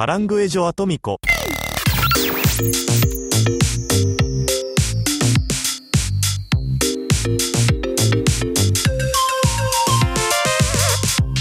カラングエジョアトミコ。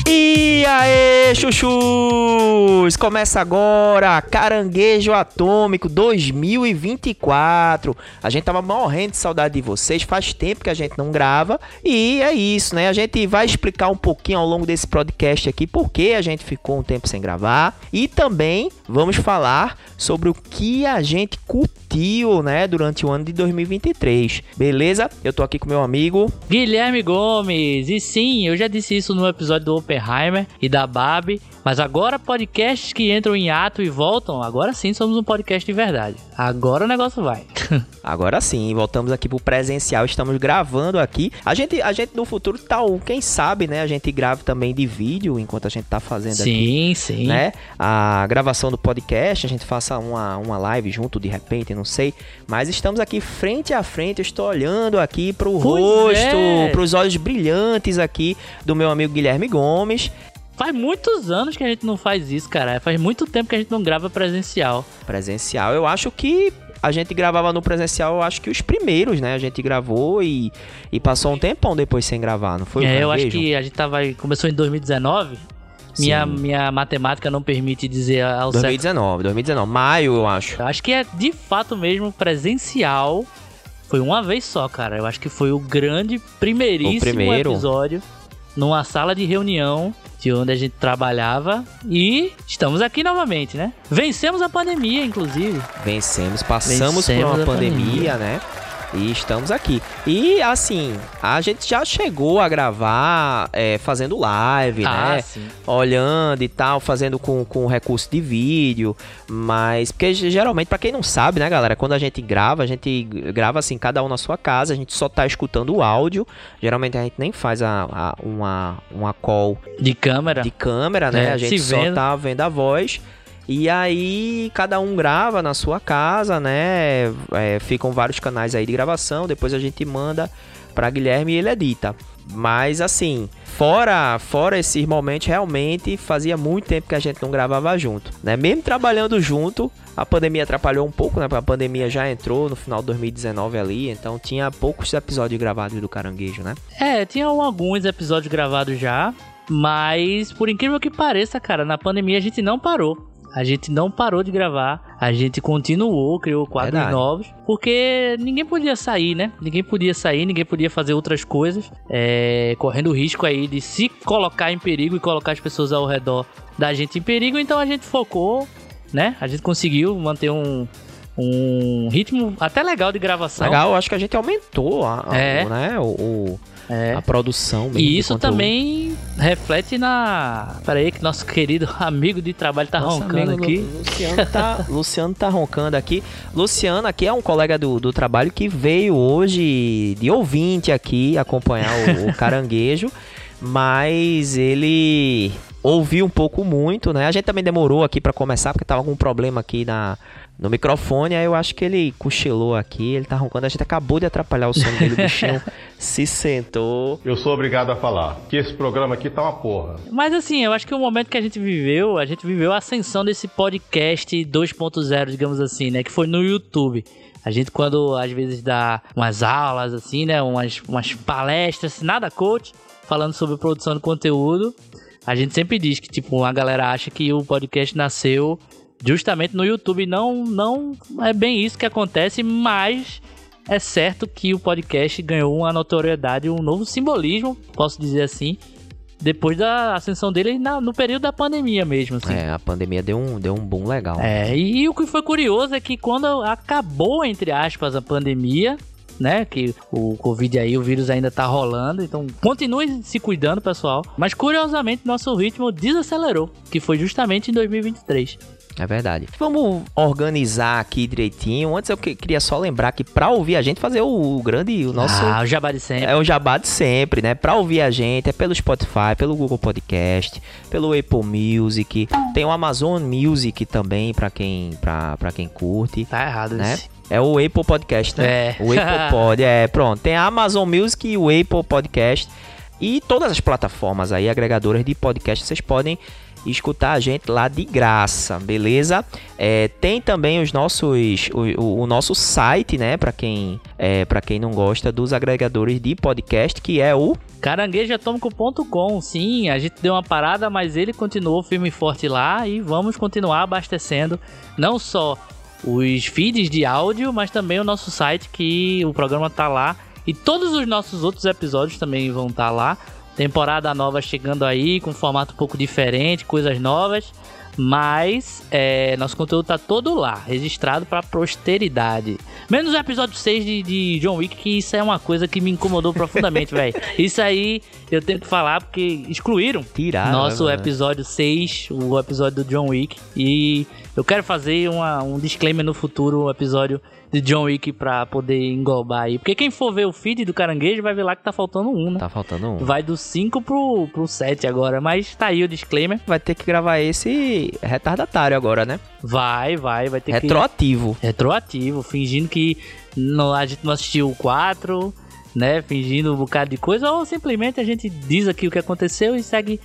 いやえー。Chuchus! Começa agora Caranguejo Atômico 2024. A gente tava morrendo de saudade de vocês, faz tempo que a gente não grava. E é isso, né? A gente vai explicar um pouquinho ao longo desse podcast aqui por que a gente ficou um tempo sem gravar. E também vamos falar sobre o que a gente curtiu, né, durante o ano de 2023. Beleza? Eu tô aqui com meu amigo Guilherme Gomes. E sim, eu já disse isso no episódio do Oppenheimer e da Mas agora, podcasts que entram em ato e voltam, agora sim somos um podcast de verdade. Agora o negócio vai. Agora sim, voltamos aqui pro presencial, estamos gravando aqui. A gente, a gente no futuro tal, quem sabe, né? A gente grava também de vídeo enquanto a gente tá fazendo aqui, sim, sim. né? A gravação do podcast, a gente faça uma, uma live junto de repente, não sei. Mas estamos aqui frente a frente, eu estou olhando aqui pro Pois rosto, é. pros olhos brilhantes aqui do meu amigo Guilherme Gomes. Faz muitos anos que a gente não faz isso, cara. Faz muito tempo que a gente não grava presencial. Presencial, eu acho que a gente gravava no presencial, eu acho que os primeiros, né? A gente gravou e, e passou um tempão depois sem gravar, não foi? é, eu acho que a gente tava. Começou em 2019. Minha, Sim. minha matemática não permite dizer ao certo. 2019, 2019, maio, eu acho. Eu acho que é de fato mesmo presencial. Foi uma vez só, cara. Eu acho que foi o grande primeiríssimo O primeiro. episódio numa sala de reunião de onde a gente trabalhava e estamos aqui novamente, né? Vencemos a pandemia, inclusive. Vencemos, passamos Vencemos por uma pandemia, pandemia. né? E estamos aqui. E assim, a gente já chegou a gravar é, fazendo live, Ah, né? sim. Olhando e tal, fazendo com, com recurso de vídeo. Mas, porque geralmente, pra quem não sabe, né, galera? Quando a gente grava, a gente grava assim, cada um na sua casa, a gente só tá escutando o áudio. Geralmente a gente nem faz a, a- uma, uma call De câmera. de câmera, né? É, a gente só tá vendo a voz. E aí, cada um grava na sua casa, né? É, ficam vários canais aí de gravação. Depois a gente manda pra Guilherme e ele edita. Mas assim, fora fora esses momentos, realmente fazia muito tempo que a gente não gravava junto, né? Mesmo trabalhando junto, a pandemia atrapalhou um pouco, né? A pandemia já entrou no final de 2019 ali, então tinha poucos episódios gravados do Caranguejo, né? É, tinham alguns episódios gravados já, mas por incrível que pareça, cara, na pandemia a gente não parou. A gente não parou de gravar, a gente continuou, criou quadros Verdade. novos, porque ninguém podia sair, né? Ninguém podia sair, ninguém podia fazer outras coisas, é, correndo o risco aí de se colocar em perigo e colocar as pessoas ao redor da gente em perigo, então a gente focou, né? A gente conseguiu manter um, um ritmo até legal de gravação. Legal, acho que a gente aumentou a, a- É. né, o, o- É. a produção mesmo E isso também reflete na. Pera aí, que nosso querido amigo de trabalho tá Nosso roncando aqui. Lu- Luciano tá, Luciano tá roncando aqui. Luciano aqui é um colega do, do trabalho que veio hoje de ouvinte aqui acompanhar o, o caranguejo, mas ele ouviu um pouco muito, né? A gente também demorou aqui pra começar porque tava com um problema aqui na no microfone, aí eu acho que ele cochilou aqui, ele tá roncando, a gente acabou de atrapalhar o som dele, o bichinho se sentou. Eu sou obrigado a falar que esse programa aqui tá uma porra. Mas assim, eu acho que o momento que a gente viveu, a gente viveu a ascensão desse podcast 2.0, digamos assim, né? Que foi no YouTube. A gente, quando às vezes dá umas aulas, assim, né? Umas, umas palestras, nada coach, falando sobre produção de conteúdo, a gente sempre diz que, tipo, a galera acha que o podcast nasceu justamente no YouTube. Não, não é bem isso que acontece, mas é certo que o podcast ganhou uma notoriedade, um novo simbolismo, posso dizer assim, depois da ascensão dele na- no período da pandemia mesmo, assim. É, a pandemia deu um, deu um boom legal. É, e o que foi curioso é que quando acabou, entre aspas, a pandemia, né, que o Covid aí, o vírus ainda tá rolando, então continue se cuidando, pessoal. Mas curiosamente, nosso ritmo desacelerou, que foi justamente em 2023. É verdade. Vamos organizar aqui direitinho. Antes eu que- queria só lembrar que pra ouvir a gente fazer o, o grande, o nosso Ah, o jabá de sempre. é o jabá de sempre, né? Pra ouvir a gente é pelo Spotify, pelo Google Podcast, pelo Apple Music, tem o Amazon Music também pra quem para para quem curte, Tá errado né? isso. É o Apple Podcast, né? É. O Apple Pod, é, pronto. Tem a Amazon Music e o Apple Podcast. E todas as plataformas aí, agregadoras de podcast, vocês podem escutar a gente lá de graça, beleza? É, tem também os nossos, o, o nosso site, né? Para quem, é, para quem não gosta dos agregadores de podcast, que é o caranguejoatômico.com. Sim, a gente deu uma parada, mas ele continuou firme e forte lá e vamos continuar abastecendo não só os feeds de áudio, mas também o nosso site que o programa tá lá e todos os nossos outros episódios também vão estar tá lá. Temporada nova chegando aí, com um formato um pouco diferente, coisas novas. Mas é, nosso conteúdo tá todo lá, registrado pra posteridade. Menos o episódio 6 de, de John Wick, que isso é uma coisa que me incomodou profundamente, velho. Isso aí eu tenho que falar porque excluíram Tiraram, nosso né, episódio 6, o episódio do John Wick. E eu quero fazer uma, um disclaimer no futuro, um episódio de John Wick pra poder englobar aí. Porque quem for ver o feed do caranguejo vai ver lá que tá faltando um, né? Tá faltando um. Vai do 5 pro, pro 7 agora, mas tá aí o disclaimer. Vai ter que gravar esse retardatário agora, né? Vai, vai, vai ter Retroativo. que... Retroativo. Fingindo que não, a gente não assistiu o 4, né? Fingindo um bocado de coisa, ou simplesmente a gente diz aqui o que aconteceu e segue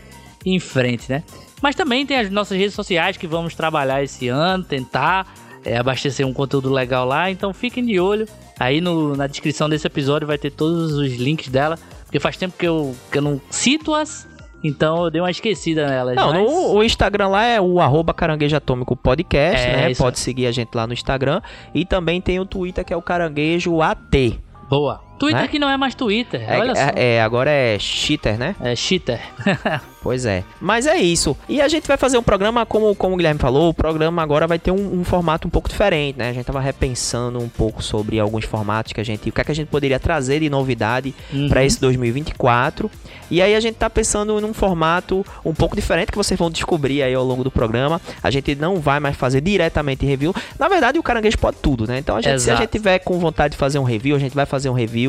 em frente, né? Mas também tem as nossas redes sociais que vamos trabalhar esse ano, tentar é, abastecer um conteúdo legal lá. Então fiquem de olho. Aí no, na descrição desse episódio vai ter todos os links dela. Porque faz tempo que eu, que eu não cito-as. Então eu dei uma esquecida nelas. Não, mas... no, o Instagram lá é o arroba caranguejo atômico podcast, É, né? isso Pode seguir a gente lá no Instagram. E também tem o Twitter que é o caranguejo AT. Boa. Twitter Né? que não é mais Twitter. É, olha só. é- é, agora é cheater, né? É cheater. Pois é. Mas é isso. E a gente vai fazer um programa, como, como o Guilherme falou, o programa agora vai ter um, um formato um pouco diferente, né? A gente tava repensando um pouco sobre alguns formatos que a gente. O que é que a gente poderia trazer de novidade Uhum. para esse 2024. E aí a gente tá pensando num formato um pouco diferente que vocês vão descobrir aí ao longo do programa. A gente não vai mais fazer diretamente review. Na verdade, o caranguejo pode tudo, né? Então a gente, se a gente tiver com vontade de fazer um review, a gente vai fazer um review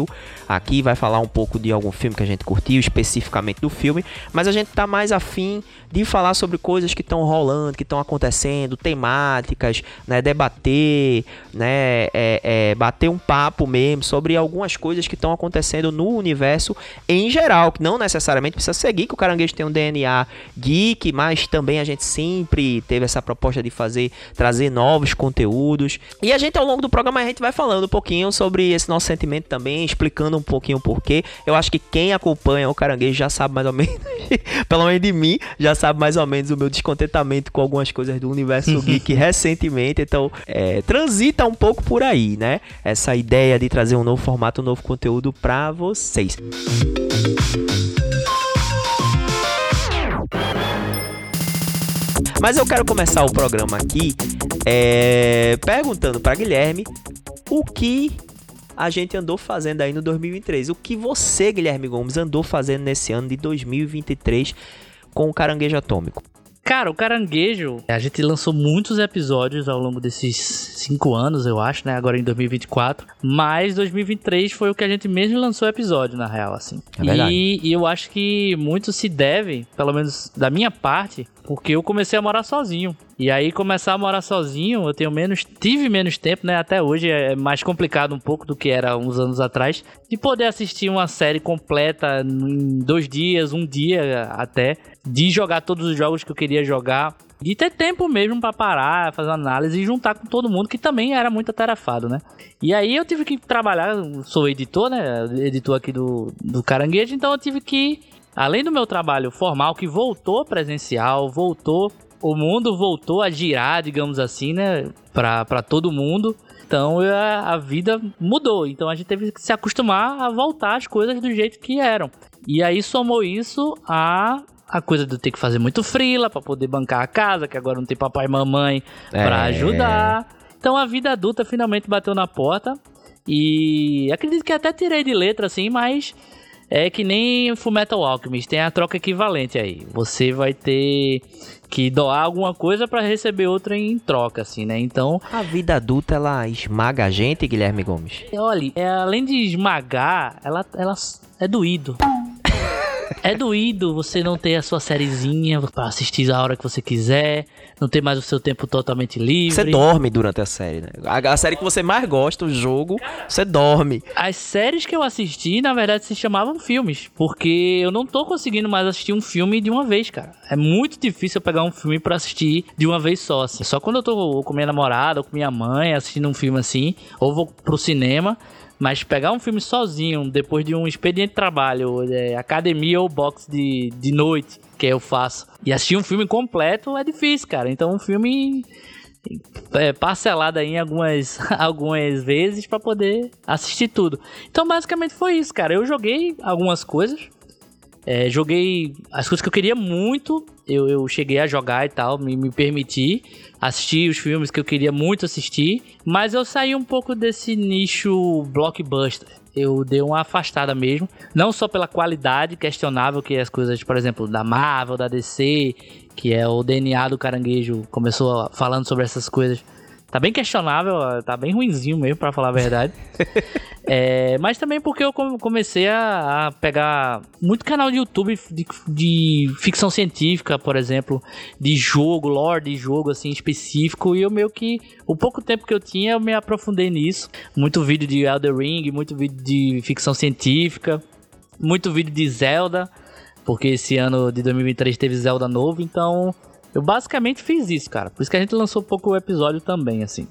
aqui, vai falar um pouco de algum filme que a gente curtiu, especificamente do filme, mas a gente tá mais afim de falar sobre coisas que estão rolando, que estão acontecendo, temáticas, né, debater, né, é, é, bater um papo mesmo sobre algumas coisas que estão acontecendo no universo em geral, que não necessariamente precisa seguir que o Caranguejo tem um DNA geek, mas também a gente sempre teve essa proposta de fazer, trazer novos conteúdos. E a gente ao longo do programa a gente vai falando um pouquinho sobre esse nosso sentimento também, explicando um pouquinho o porquê. Eu acho que quem acompanha o Caranguejo já sabe mais ou menos, pelo menos de mim, já sabe mais ou menos o meu descontentamento com algumas coisas do universo geek recentemente. Então, é, transita um pouco por aí, né? Essa ideia de trazer um novo formato, um novo conteúdo pra vocês. Mas eu quero começar o programa aqui é, perguntando para Guilherme o que a gente andou fazendo aí no 2023. O que você, Guilherme Gomes, andou fazendo nesse ano de 2023 com o Caranguejo Atômico? Cara, o Caranguejo, a gente lançou muitos episódios ao longo desses cinco anos, eu acho, né? Agora em 2024. Mas 2023 foi o que a gente mesmo lançou episódio, na real, assim. É verdade. E, e eu acho que muito se deve, pelo menos da minha parte, porque eu comecei a morar sozinho. E aí, começar a morar sozinho, eu tenho menos, tive menos tempo, né? Até hoje é mais complicado um pouco do que era uns anos atrás, de poder assistir uma série completa em dois dias, um dia até, de jogar todos os jogos que eu queria jogar. De ter tempo mesmo pra parar, fazer análise e juntar com todo mundo, que também era muito atarefado, né? E aí eu tive que trabalhar, sou editor, né? Editor aqui do, do Caranguejo, então eu tive que além do meu trabalho formal que voltou presencial, voltou, o mundo voltou a girar, digamos assim, né, pra, pra todo mundo. Então eu- a vida mudou. Então a gente teve que se acostumar a voltar as coisas do jeito que eram. E aí somou isso a a coisa de eu ter que fazer muito frila pra poder bancar a casa, que agora não tem papai e mamãe pra É. ajudar. Então a vida adulta finalmente bateu na porta. E acredito que até tirei de letra assim, mas é que nem Fullmetal Alchemist, tem a troca equivalente aí. Você vai ter que doar alguma coisa pra receber outra em troca, assim, né? Então, A vida adulta, ela esmaga a gente, Guilherme Gomes. olha, é, além de esmagar, ela, ela é doído. É doído você não ter a sua sériezinha pra assistir a hora que você quiser, não ter mais o seu tempo totalmente livre. Você dorme durante a série, né? A, a série que você mais gosta, o jogo, você dorme. As séries que eu assisti, na verdade, se chamavam filmes, porque eu não tô conseguindo mais assistir um filme de uma vez, cara. É muito difícil eu pegar um filme para assistir de uma vez só, assim. Só quando eu tô com minha namorada ou com minha mãe assistindo um filme assim, ou vou pro cinema, mas pegar um filme sozinho, depois de um expediente de trabalho, é, academia ou box de, de noite, que eu faço, e assistir um filme completo é difícil, cara. Então um filme é, parcelado aí em algumas, algumas vezes para poder assistir tudo. Então basicamente foi isso, cara. Eu joguei algumas coisas. É, joguei as coisas que eu queria muito. Eu, eu cheguei a jogar e tal, me, me permiti assistir os filmes que eu queria muito assistir. Mas eu saí um pouco desse nicho blockbuster eu dei uma afastada mesmo. Não só pela qualidade questionável que as coisas, por exemplo, da Marvel, da DC, que é o DNA do caranguejo, começou falando sobre essas coisas. Tá bem questionável, tá bem ruinzinho mesmo, para falar a verdade. é, mas também porque eu comecei a, a, pegar muito canal de YouTube de, de, ficção científica, por exemplo, de jogo, lore de jogo assim específico, e eu meio que o pouco tempo que eu tinha eu me aprofundei nisso. Muito vídeo de Elder Ring, muito vídeo de ficção científica, muito vídeo de Zelda, porque esse ano de 2023 teve Zelda novo, então eu basicamente fiz isso, cara. Por isso que a gente lançou pouco o episódio também, assim.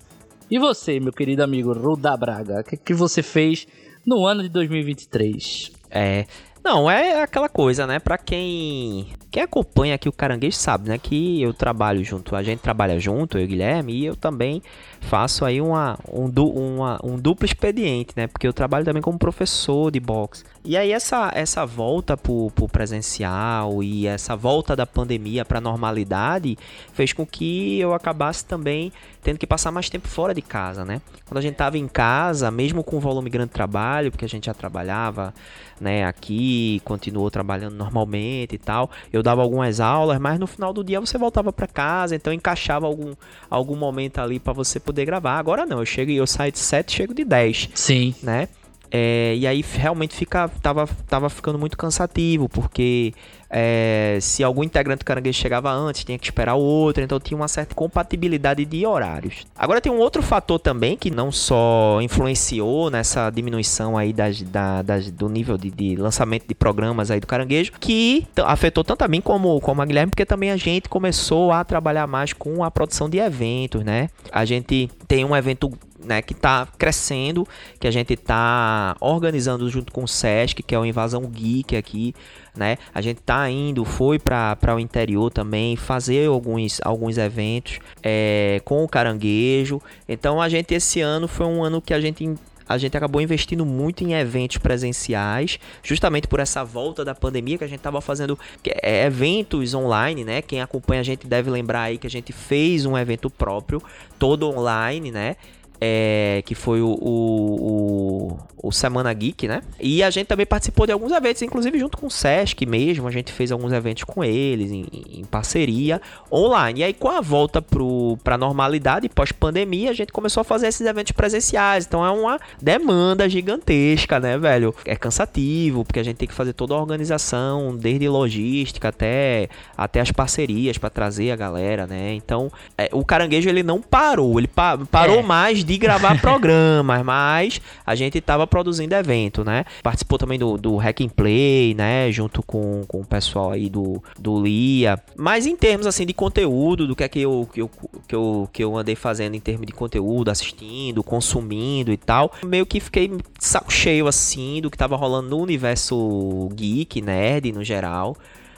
E você, meu querido amigo Ruda Braga, o que, que você fez no ano de 2023? É. Não, é aquela coisa, né? Pra quem, quem acompanha aqui o Caranguejo sabe, né? Que eu trabalho junto, a gente trabalha junto, eu e o Guilherme, e eu também faço aí uma, um, du, uma, um duplo expediente, né? Porque eu trabalho também como professor de boxe. E aí essa, essa volta pro, pro presencial e essa volta da pandemia para normalidade fez com que eu acabasse também tendo que passar mais tempo fora de casa, né? Quando a gente tava em casa, mesmo com volume grande de trabalho, porque a gente já trabalhava, né, aqui, continuou trabalhando normalmente e tal, eu dava algumas aulas, mas no final do dia você voltava para casa, então encaixava algum, algum momento ali para você poder gravar. Agora não, eu chego e eu saio de 7, chego de 10. Sim. Né? É, e aí realmente fica, tava, tava ficando muito cansativo, porque é, se algum integrante do caranguejo chegava antes, tinha que esperar o outro, então tinha uma certa compatibilidade de horários. Agora tem um outro fator também que não só influenciou nessa diminuição aí das, da, das, do nível de, de, lançamento de programas aí do caranguejo, que afetou tanto a mim como, como a Guilherme, porque também a gente começou a trabalhar mais com a produção de eventos, né? A gente tem um evento né, que está crescendo, que a gente está organizando junto com o SESC, que é o Invasão Geek aqui, né? A gente está indo, foi para o interior também, fazer alguns, alguns eventos é, com o caranguejo. Então a gente esse ano foi um ano que a gente a gente acabou investindo muito em eventos presenciais, justamente por essa volta da pandemia que a gente estava fazendo é, eventos online, né? Quem acompanha a gente deve lembrar aí que a gente fez um evento próprio, todo online, né? É, que foi o, o, o, Semana Geek, né? E a gente também participou de alguns eventos, inclusive junto com o Sesc mesmo, a gente fez alguns eventos com eles, em, em parceria, online. E aí, com a volta para a normalidade, pós-pandemia, a gente começou a fazer esses eventos presenciais. Então é uma demanda gigantesca, né, velho? É cansativo, porque a gente tem que fazer toda a organização, desde logística até, até as parcerias para trazer a galera, né? Então, é, o caranguejo ele não parou, ele pa parou é. mais de gravar programas, mas a gente estava produzindo evento, né? Participou também do, do Hack and Play, né? Junto com, com o pessoal aí do, do Lia. Mas em termos assim de conteúdo, do que é que eu, que eu, que eu, que eu andei fazendo em termos de conteúdo, assistindo, consumindo e tal, meio que fiquei saco cheio assim do que tava rolando no universo geek, nerd no geral.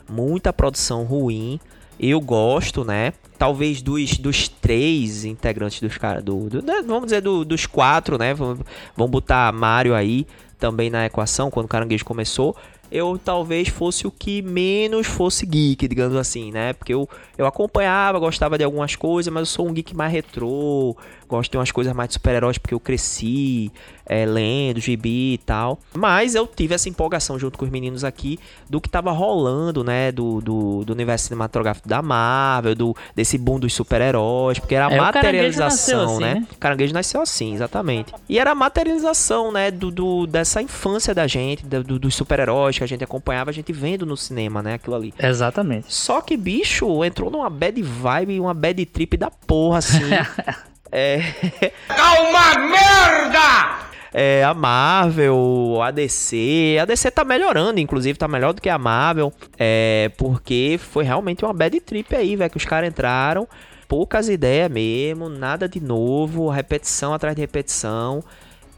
Muita produção ruim. Eu gosto, né? talvez dos, dos três integrantes dos caras, do, do né, vamos dizer do, dos quatro, né? Vamos, vamos botar Mario aí também na equação quando o Caranguejo começou. Eu talvez fosse o que menos fosse geek, digamos assim, né? Porque eu, eu acompanhava, gostava de algumas coisas, mas eu sou um geek mais retrô, gosto de umas coisas mais de super-heróis porque eu cresci é, lendo, gibi e tal. Mas eu tive essa empolgação junto com os meninos aqui do que tava rolando, né? Do, do, do universo cinematográfico da Marvel, do, desse boom dos super-heróis, porque era a é, materialização, assim, né? né? O caranguejo nasceu assim, exatamente. E era a materialização, né? Do, do, dessa infância da gente, do, dos super-heróis que a gente acompanhava, a gente vendo no cinema, né? Aquilo ali. Exatamente. Só que, bicho, entrou numa bad vibe, uma bad trip da porra, assim. é. Calma, merda! É, a Marvel, a DC. A DC tá melhorando, inclusive, tá melhor do que a Marvel. É, porque foi realmente uma bad trip aí, velho, que os caras entraram. Poucas ideias mesmo, nada de novo, repetição atrás de repetição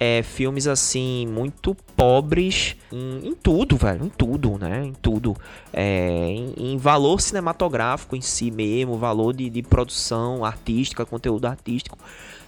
é, filmes assim muito pobres em, em, tudo, velho, em tudo, né? Em tudo, é, em, em, valor cinematográfico em si mesmo, valor de, de, produção artística, conteúdo artístico.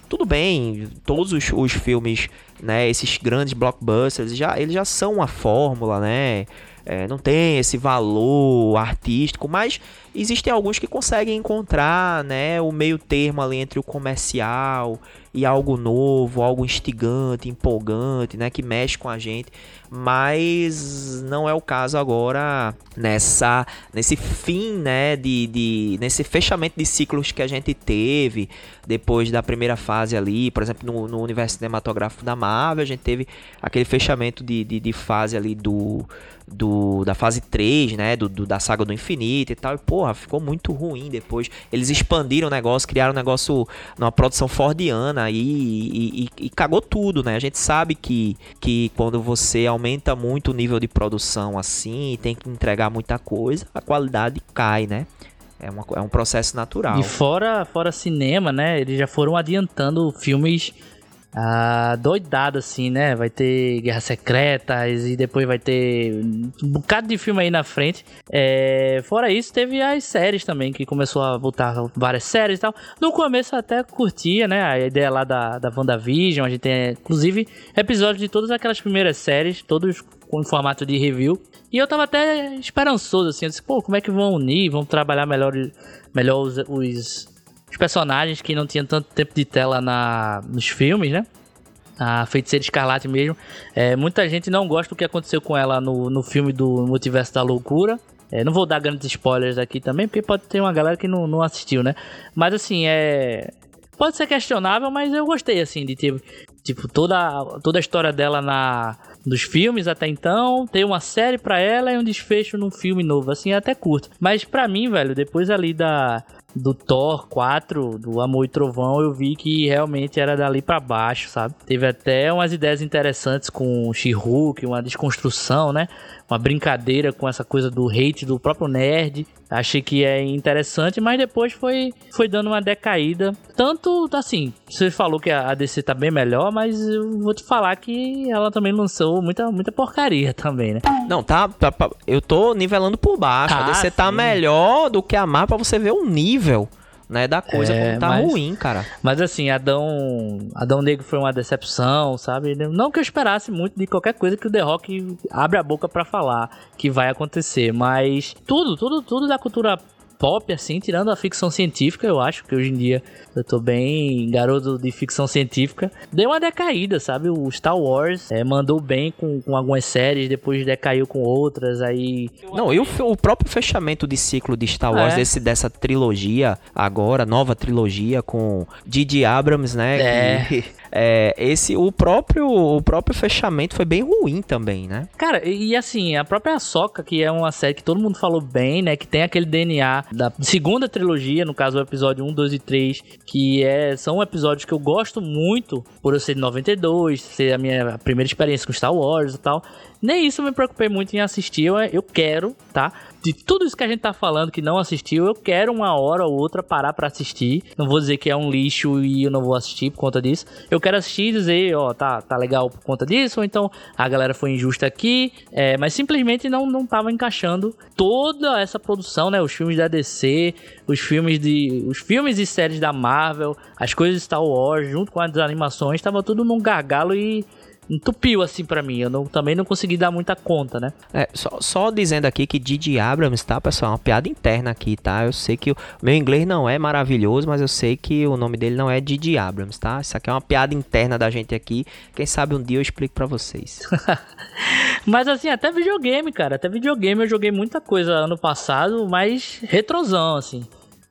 Tudo bem, todos os, os filmes, né? Esses grandes blockbusters já eles já são uma fórmula, né? É, não tem esse valor artístico, mas existem alguns que conseguem encontrar né, o meio termo ali entre o comercial e algo novo, algo instigante, empolgante, né, que mexe com a gente, mas não é o caso agora nessa nesse fim, né, de, de nesse fechamento de ciclos que a gente teve depois da primeira fase ali, por exemplo, no, no universo cinematográfico da Marvel, a gente teve aquele fechamento de, de, de fase ali do do, da fase 3, né? Do, do, da saga do infinito e tal. E, porra, ficou muito ruim depois. Eles expandiram o negócio, criaram um negócio numa produção fordiana e, e, e, e, cagou tudo, né? A gente sabe que, que quando você aumenta muito o nível de produção assim e tem que entregar muita coisa, a qualidade cai, né? É, uma, é um processo natural. E fora, fora cinema, né? Eles já foram adiantando filmes ah, doidado assim, né? Vai ter Guerras Secretas e depois vai ter um bocado de filme aí na frente. É, fora isso, teve as séries também, que começou a voltar várias séries e tal. No começo até curtia, né? A ideia lá da, da WandaVision. A gente tem, inclusive, episódios de todas aquelas primeiras séries, todos com formato de review. E eu tava até esperançoso, assim. Eu disse, pô, como é que vão unir? Vão trabalhar melhor, melhor os, os os personagens que não tinham tanto tempo de tela na, nos filmes, né? A Feiticeira Escarlate mesmo. É, muita gente não gosta do que aconteceu com ela no, no filme do Multiverso da Loucura. É, não vou dar grandes spoilers aqui também, porque pode ter uma galera que não, não assistiu, né? Mas assim, é. Pode ser questionável, mas eu gostei, assim, de ter, tipo, toda, toda a história dela na, nos filmes até então, ter uma série para ela e um desfecho num filme novo, assim, é até curto. Mas para mim, velho, depois ali da do Thor 4, do Amor e Trovão, eu vi que realmente era dali para baixo, sabe? Teve até umas ideias interessantes com o She-Hulk, uma desconstrução, né? Uma brincadeira com essa coisa do hate do próprio nerd. Achei que é interessante, mas depois foi, foi dando uma decaída. Tanto, assim, você falou que a DC tá bem melhor, mas eu vou te falar que ela também lançou muita, muita porcaria também, né? Não, tá, tá eu tô nivelando por baixo. Ah, a DC tá sim. tá melhor do que a Marvel pra você ver o nível né, da coisa é, como tá mas, ruim, cara. Mas assim, Adão, Adão Negro foi uma decepção, sabe? Não que eu esperasse muito de qualquer coisa que o The Rock abre a boca para falar que vai acontecer, mas tudo, tudo, tudo da cultura pop, assim, tirando a ficção científica, eu acho que hoje em dia eu tô bem garoto de ficção científica. Deu uma decaída, sabe? O Star Wars é, mandou bem com, com algumas séries, depois decaiu com outras, aí... Não, e o, o próprio fechamento de ciclo de Star Wars, é. esse, dessa trilogia agora, nova trilogia com Didi Abrams, né? É. Que, é, esse o próprio o próprio fechamento foi bem ruim também, né? Cara, e, assim, a própria Soca, que é uma série que todo mundo falou bem, né, que tem aquele DNA da segunda trilogia, no caso o episódio 1, 2 e 3, que é são episódios que eu gosto muito por eu ser de 92, ser a minha primeira experiência com Star Wars e tal. Nem isso eu me preocupei muito em assistir. Eu, eu quero, tá? De tudo isso que a gente tá falando que não assistiu, eu quero uma hora ou outra parar para assistir. Não vou dizer que é um lixo e eu não vou assistir por conta disso. Eu quero assistir e dizer, ó, tá, tá legal por conta disso, ou então a galera foi injusta aqui. É, mas simplesmente não, não tava encaixando toda essa produção, né? Os filmes da DC, os filmes de. os filmes e séries da Marvel, as coisas de Star Wars, junto com as animações, tava tudo num gargalo e entupiu assim para mim. Eu não, também não consegui dar muita conta, né? É, só, só dizendo aqui que Didi Abrams, tá, pessoal? É uma piada interna aqui, tá? Eu sei que o meu inglês não é maravilhoso, mas eu sei que o nome dele não é Didi Abrams, tá? Isso aqui é uma piada interna da gente aqui. Quem sabe um dia eu explico para vocês. mas assim, até videogame, cara. Até videogame eu joguei muita coisa ano passado, mas retrosão, assim.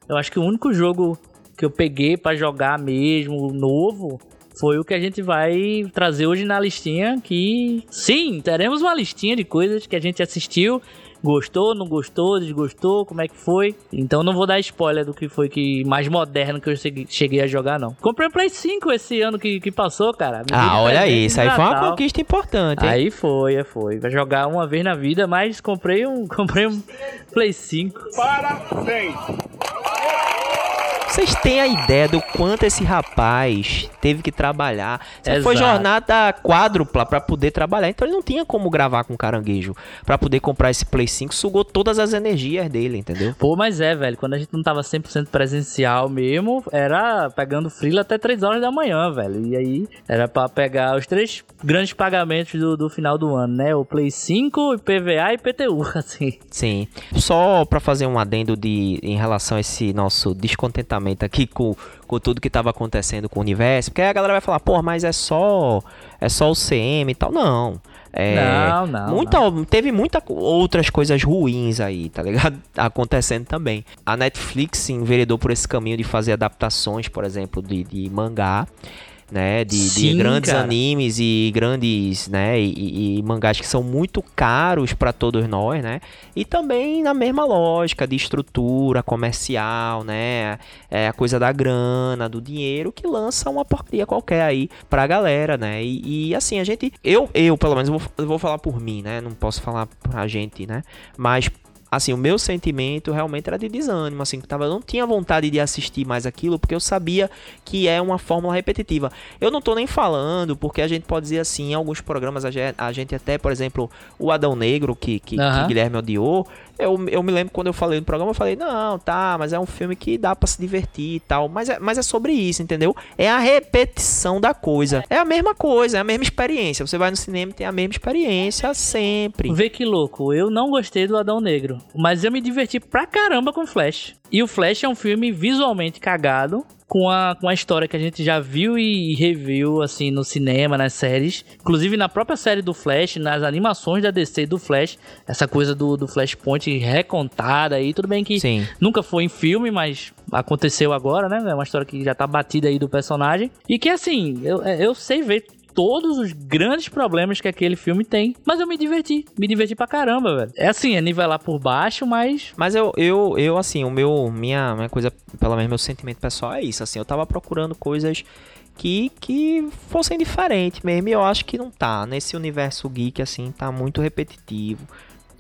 Eu acho que o único jogo que eu peguei para jogar mesmo, novo, foi o que a gente vai trazer hoje na listinha. Que sim, teremos uma listinha de coisas que a gente assistiu Gostou, não gostou, desgostou, como é que foi? Então não vou dar spoiler do que foi que mais moderno que eu cheguei a jogar, não. Comprei o Play 5 esse ano que, que passou, cara. Me ah, olha isso, aí foi uma conquista importante. Hein? Aí foi, é, foi. Vai jogar uma vez na vida, mas comprei um, comprei um Play 5. Parabéns! Vocês têm a ideia do quanto esse rapaz teve que trabalhar? Foi jornada quádrupla para poder trabalhar. Então ele não tinha como gravar com caranguejo para poder comprar esse Play 5. Sugou todas as energias dele, entendeu? Pô, mas é, velho. Quando a gente não tava 100% presencial mesmo, era pegando frila até 3 horas da manhã, velho. E aí era para pegar os três grandes pagamentos do, do final do ano, né? O Play 5, PVA e PTU, assim. Sim. Só para fazer um adendo de em relação a esse nosso descontentamento aqui com, com tudo que estava acontecendo com o universo, porque aí a galera vai falar, pô, mas é só é só o CM e tal. Não. É, não, não, muita, não. Teve muitas outras coisas ruins aí, tá ligado? Acontecendo também. A Netflix se enveredou por esse caminho de fazer adaptações, por exemplo, de, de mangá né? De, Sim, de grandes cara. animes e grandes, né? E, e, mangás que são muito caros para todos nós, né? E também na mesma lógica de estrutura comercial, né? É a coisa da grana, do dinheiro que lança uma porcaria qualquer aí pra galera, né? E, e assim, a gente, eu, eu pelo menos, eu vou, eu vou falar por mim, né? Não posso falar pra gente, né? Mas assim, o meu sentimento realmente era de desânimo, assim, que tava, eu não tinha vontade de assistir mais aquilo, porque eu sabia que é uma fórmula repetitiva. Eu não tô nem falando, porque a gente pode dizer assim, em alguns programas a gente, a gente até, por exemplo, o Adão Negro, que, que, uhum. que Guilherme odiou, eu, eu me lembro quando eu falei no programa, eu falei, não, tá, mas é um filme que dá para se divertir e tal. Mas é, mas é sobre isso, entendeu? É a repetição da coisa. É a mesma coisa, é a mesma experiência. Você vai no cinema e tem a mesma experiência sempre. Vê que louco, eu não gostei do Adão Negro, mas eu me diverti pra caramba com Flash. E o Flash é um filme visualmente cagado, com a, com a história que a gente já viu e reviu, assim, no cinema, nas séries. Inclusive na própria série do Flash, nas animações da DC do Flash, essa coisa do, do Flashpoint recontada aí. Tudo bem que Sim. nunca foi em filme, mas aconteceu agora, né? É uma história que já tá batida aí do personagem. E que, assim, eu, eu sei ver todos os grandes problemas que aquele filme tem. Mas eu me diverti. Me diverti pra caramba, velho. É assim, é nivelar por baixo, mas. Mas eu, eu, eu assim, o meu. Minha, minha coisa, pelo menos meu sentimento pessoal é isso. Assim, eu tava procurando coisas. Que, que fossem diferentes mesmo. E eu acho que não tá. Nesse universo geek, assim, tá muito repetitivo.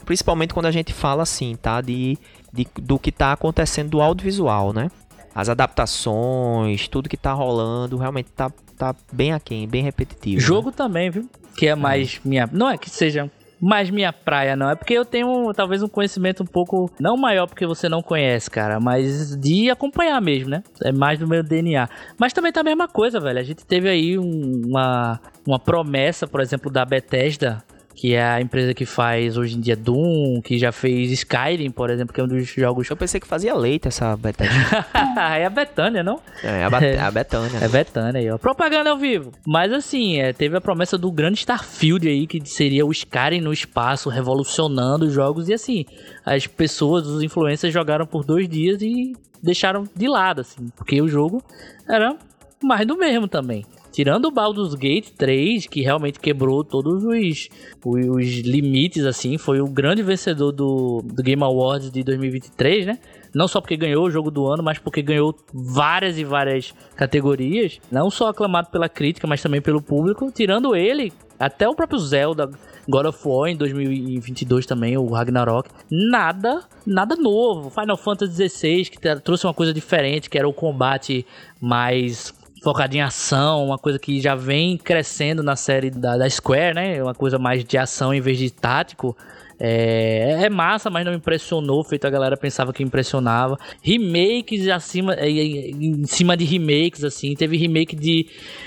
Principalmente quando a gente fala assim, tá? De, de, do que tá acontecendo do audiovisual, né? As adaptações, tudo que tá rolando, realmente tá tá bem aquém, bem repetitivo. Né? Jogo né? também, viu? Que é mais é. minha. Não é que seja mais minha praia, não. É porque eu tenho talvez um conhecimento um pouco. Não maior porque você não conhece, cara, mas de acompanhar mesmo, né? É mais do meu DNA. Mas também tá a mesma coisa, velho. A gente teve aí um, uma, uma promessa, por exemplo, da Bethesda que é a empresa que faz hoje em dia Doom, que já fez Skyrim, por exemplo, que é um dos jogos. Eu pensei que fazia leite essa Bethesda. é a Betânia, não? É, a, é a Betânia. É Betânia aí, ó. Propaganda ao vivo. Mas assim, é, teve a promessa do grande Starfield aí, que seria o Skyrim no espaço, revolucionando os jogos. E assim, as pessoas, os influencers jogaram por dois dias e deixaram de lado, assim, porque o jogo era mais do mesmo também. Tirando o Baldur's Gate 3, que realmente quebrou todos os, os, os limites, assim, foi o grande vencedor do, do Game Awards de 2023, né? Não só porque ganhou o jogo do ano, mas porque ganhou várias e várias categorias. Não só aclamado pela crítica, mas também pelo público. Tirando ele, até o próprio Zelda, God of War em 2022 também, o Ragnarok. Nada, nada novo. Final Fantasy XVI, que trouxe uma coisa diferente, que era o combate mais focado em ação, uma coisa que já vem crescendo na série da, da Square, né? Uma coisa mais de ação em vez de tático. É, é, massa, mas não impressionou, feito a galera pensava que impressionava. Remakes acima, em cima de remakes, assim. Teve remake de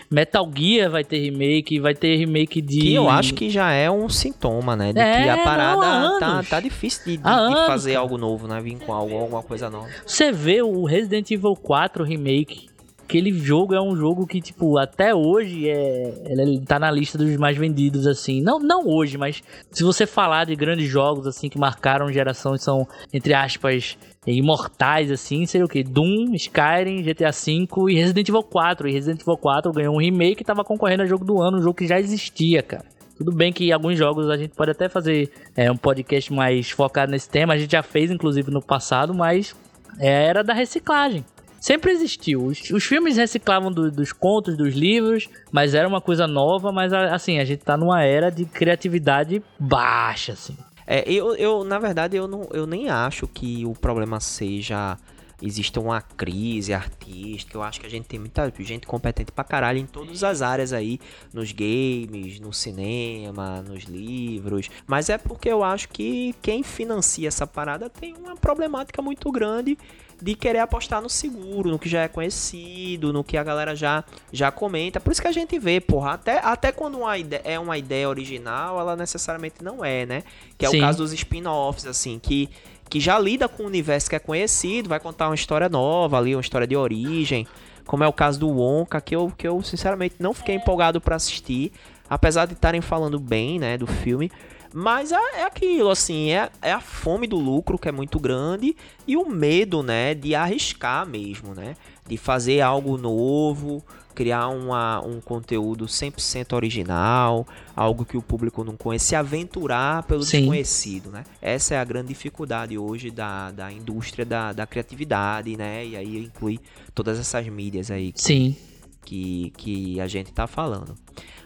Metal Gear, vai ter remake, vai ter remake de. Que eu acho que já é um sintoma, né? De é, que a parada não, tá, tá difícil de, de, de fazer algo novo, né? Vir com algo, alguma coisa nova. Você vê o Resident Evil 4 remake aquele jogo é um jogo que, tipo, até hoje é, ele tá na lista dos mais vendidos, assim. Não, não hoje, mas se você falar de grandes jogos, assim, que marcaram geração e são, entre aspas, imortais, assim, seria o quê? Doom, Skyrim, GTA V e Resident Evil 4. E Resident Evil 4 ganhou um remake e tava concorrendo a jogo do ano, um jogo que já existia, cara. Tudo bem que alguns jogos a gente pode até fazer é, um podcast mais focado nesse tema, a gente já fez inclusive no passado, mas é, era da reciclagem. Sempre existiu. Os, os filmes reciclavam do, dos contos, dos livros, mas era uma coisa nova, mas assim, a gente tá numa era de criatividade baixa, assim. É, eu, eu, na verdade, eu, não, eu nem acho que o problema seja exista uma crise artística. Eu acho que a gente tem muita gente competente pra caralho em todas as áreas aí, nos games, no cinema, nos livros. Mas é porque eu acho que quem financia essa parada tem uma problemática muito grande de querer apostar no seguro, no que já é conhecido, no que a galera já, já comenta. Por isso que a gente vê, porra, até, até quando uma ideia, é uma ideia original, ela necessariamente não é, né? Que é Sim. o caso dos spin-offs, assim, que que já lida com um universo que é conhecido, vai contar uma história nova ali, uma história de origem, como é o caso do Wonka, que eu, que eu sinceramente não fiquei empolgado para assistir, apesar de estarem falando bem, né, do filme. Mas é, é aquilo, assim, é, é a fome do lucro que é muito grande e o medo, né, de arriscar mesmo, né, de fazer algo novo, criar uma, um conteúdo 100% original, algo que o público não conhece, se aventurar pelo Sim. desconhecido, né? Essa é a grande dificuldade hoje da, da indústria da, da criatividade, né? E aí inclui todas essas mídias aí Sim. Que, que a gente tá falando.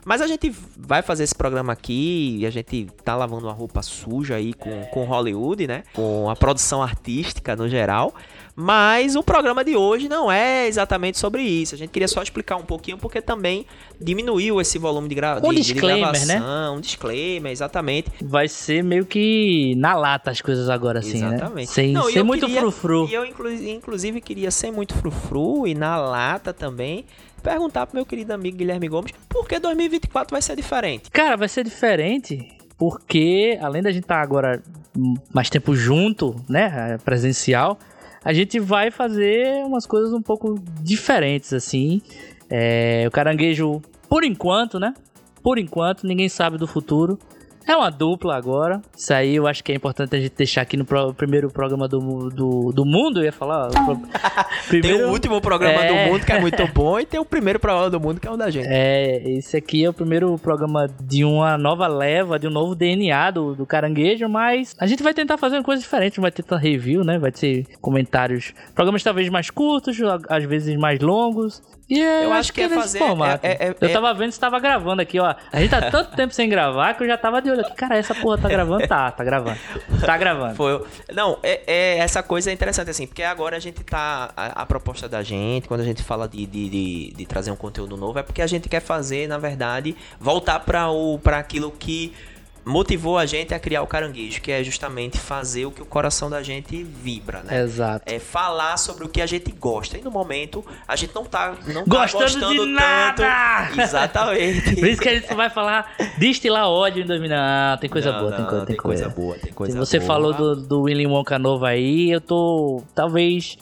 Mas a gente vai fazer esse programa aqui e a gente tá lavando a roupa suja aí com, com Hollywood, né? Com a produção artística no geral. Mas o programa de hoje não é exatamente sobre isso. A gente queria só explicar um pouquinho, porque também diminuiu esse volume de, gra um de, disclaimer, de né? gravação. Né? Um disclaimer, exatamente. Vai ser meio que na lata as coisas agora, assim, né? exatamente. né? Sem, não, muito queria, frufru. E eu, inclusive, queria sem muito frufru e na lata também perguntar pro meu querido amigo Guilherme Gomes por que 2024 vai ser diferente. Cara, vai ser diferente porque, além da gente estar tá agora mais tempo junto, né, presencial, a gente vai fazer umas coisas um pouco diferentes, assim. É, o caranguejo, por enquanto, né? Por enquanto, ninguém sabe do futuro. É uma dupla agora. Isso aí eu acho que é importante a gente deixar aqui no pro, primeiro programa do, do, do mundo. Eu ia falar. primeiro... Tem o último programa é... do mundo que é muito bom e tem o primeiro programa do mundo que é o da gente. É, esse aqui é o primeiro programa de uma nova leva, de um novo DNA do, do caranguejo, mas a gente vai tentar fazer uma coisa diferente. Vai tentar review, né? Vai ter comentários. Programas talvez mais curtos, às vezes mais longos. E é, eu, acho que, que é fazer. É, é, é, eu tava vendo se tava gravando aqui, ó. A gente tá tanto tempo sem gravar que eu já tava de olho aqui. Cara, essa porra tá gravando? Tá, tá gravando. Tá gravando. Foi. Não, é, é, essa coisa é interessante, assim, porque agora a gente tá. A, a proposta da gente, quando a gente fala de, de, de, de, trazer um conteúdo novo, é porque a gente quer fazer, na verdade, voltar para o para aquilo que motivou a gente a criar o caranguejo, que é justamente fazer o que o coração da gente vibra, né? Exato. É falar sobre o que a gente gosta. E no momento a gente não tá, não tá gostando, gostando de nada. Tanto. Exatamente. Por isso que a gente vai falar destilar ódio em 2000. Não, tem coisa não, boa, não, tem, coisa, tem, tem coisa. coisa boa, tem coisa Você boa. falou do, do William Wonka novo aí, eu tô talvez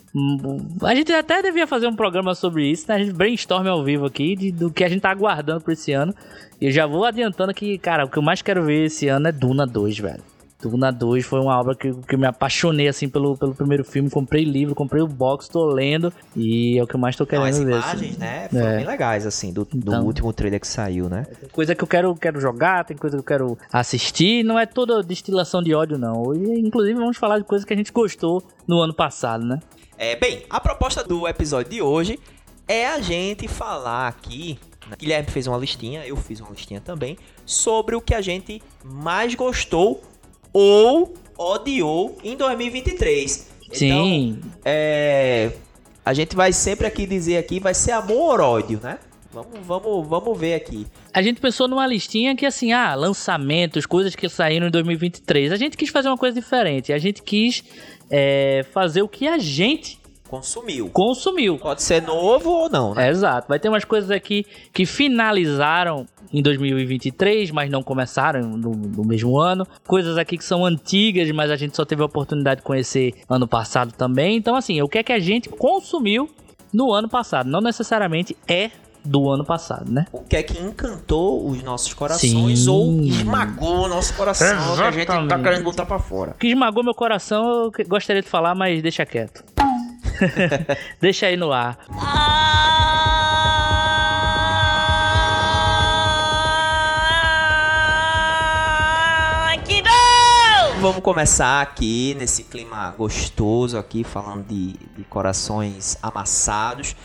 a gente até devia fazer um programa sobre isso, né? A gente brainstorm ao vivo aqui de, do que a gente tá aguardando por esse ano. E eu já vou adiantando que, cara, o que eu mais quero ver esse ano é Duna 2, velho. Duna 2 foi uma obra que, que eu me apaixonei, assim, pelo, pelo primeiro filme. Comprei livro, comprei o box, tô lendo. E é o que eu mais tô querendo Não, as ver. As imagens, assim. né? Foram é. bem legais, assim, do, do então, último trailer que saiu, né? Tem coisa que eu quero, quero jogar, tem coisa que eu quero assistir. Não é toda destilação de ódio, não. E, inclusive, vamos falar de coisas que a gente gostou no ano passado, né? É, bem, a proposta do episódio de hoje é a gente falar aqui Guilherme fez uma listinha, eu fiz uma listinha também, sobre o que a gente mais gostou ou odiou em 2023. Sim. Então, é, a gente vai sempre aqui dizer aqui, vai ser amor ou ódio, né? Vamos, vamos, vamos ver aqui. A gente pensou numa listinha que assim, ah, lançamentos, coisas que saíram em 2023. A gente quis fazer uma coisa diferente. A gente quis é, fazer o que a gente consumiu. Consumiu. Pode ser novo ou não, né? Exato. Vai ter umas coisas aqui que finalizaram em 2023, mas não começaram no, no, mesmo ano. Coisas aqui que são antigas, mas a gente só teve a oportunidade de conhecer ano passado também. Então, assim, o que é que a gente consumiu no ano passado. Não necessariamente é do ano passado, né? O que é que encantou os nossos corações Sim. ou esmagou o nosso coração Exatamente. que a gente tá querendo botar pra fora. O que esmagou meu coração, eu gostaria de falar, mas deixa quieto. deixa aí no ar. vamos começar aqui nesse clima gostoso aqui, falando de, de corações amassados.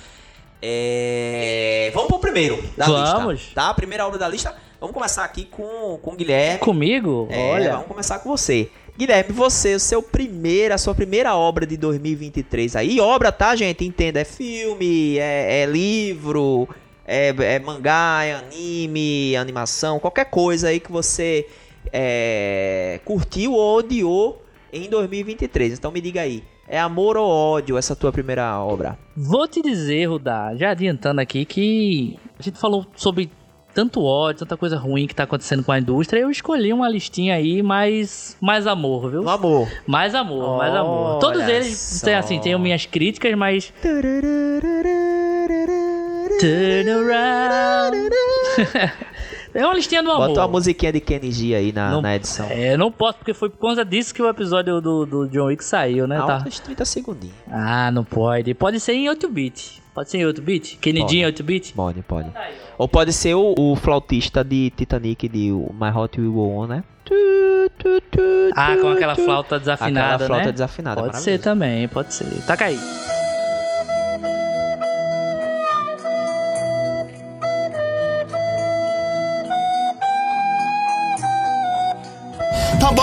É... Vamos pro primeiro da vamos. lista. Tá? Primeira obra da lista. Vamos começar aqui com, com o Guilherme. Comigo? É, Olha. Vamos começar com você. Guilherme, você, o seu primeiro, a sua primeira obra de 2023 aí. Obra, tá, gente? Entenda, é filme, é, é livro, é, é, mangá, é anime, animação, qualquer coisa aí que você é, curtiu ou odiou em 2023. Então me diga aí, é amor ou ódio essa tua primeira obra? Vou te dizer, Rudá, já adiantando aqui, que a gente falou sobre tanto ódio, tanta coisa ruim que tá acontecendo com a indústria, eu escolhi uma listinha aí mais, mais amor, viu? Amor. Mais amor, mais amor. Todos eles, tem, assim, tem minhas críticas, mas... Turn around. É uma listinha do amor. Bota uma musiquinha de Kenny G aí na, não, na edição. É, não posso, porque foi por conta disso que o episódio do, do John Wick saiu, né? tá. 30 segundinhos. Ah, não pode. Pode ser em 8 bit. Pode ser em 8 bit? Kenny G em 8 bit? Pode, pode. Ou pode ser o, o flautista de Titanic de My Hot Will Go On, né? Ah, com aquela flauta desafinada, aquela flauta né? desafinada. Pode ser também, pode ser. Taca aí.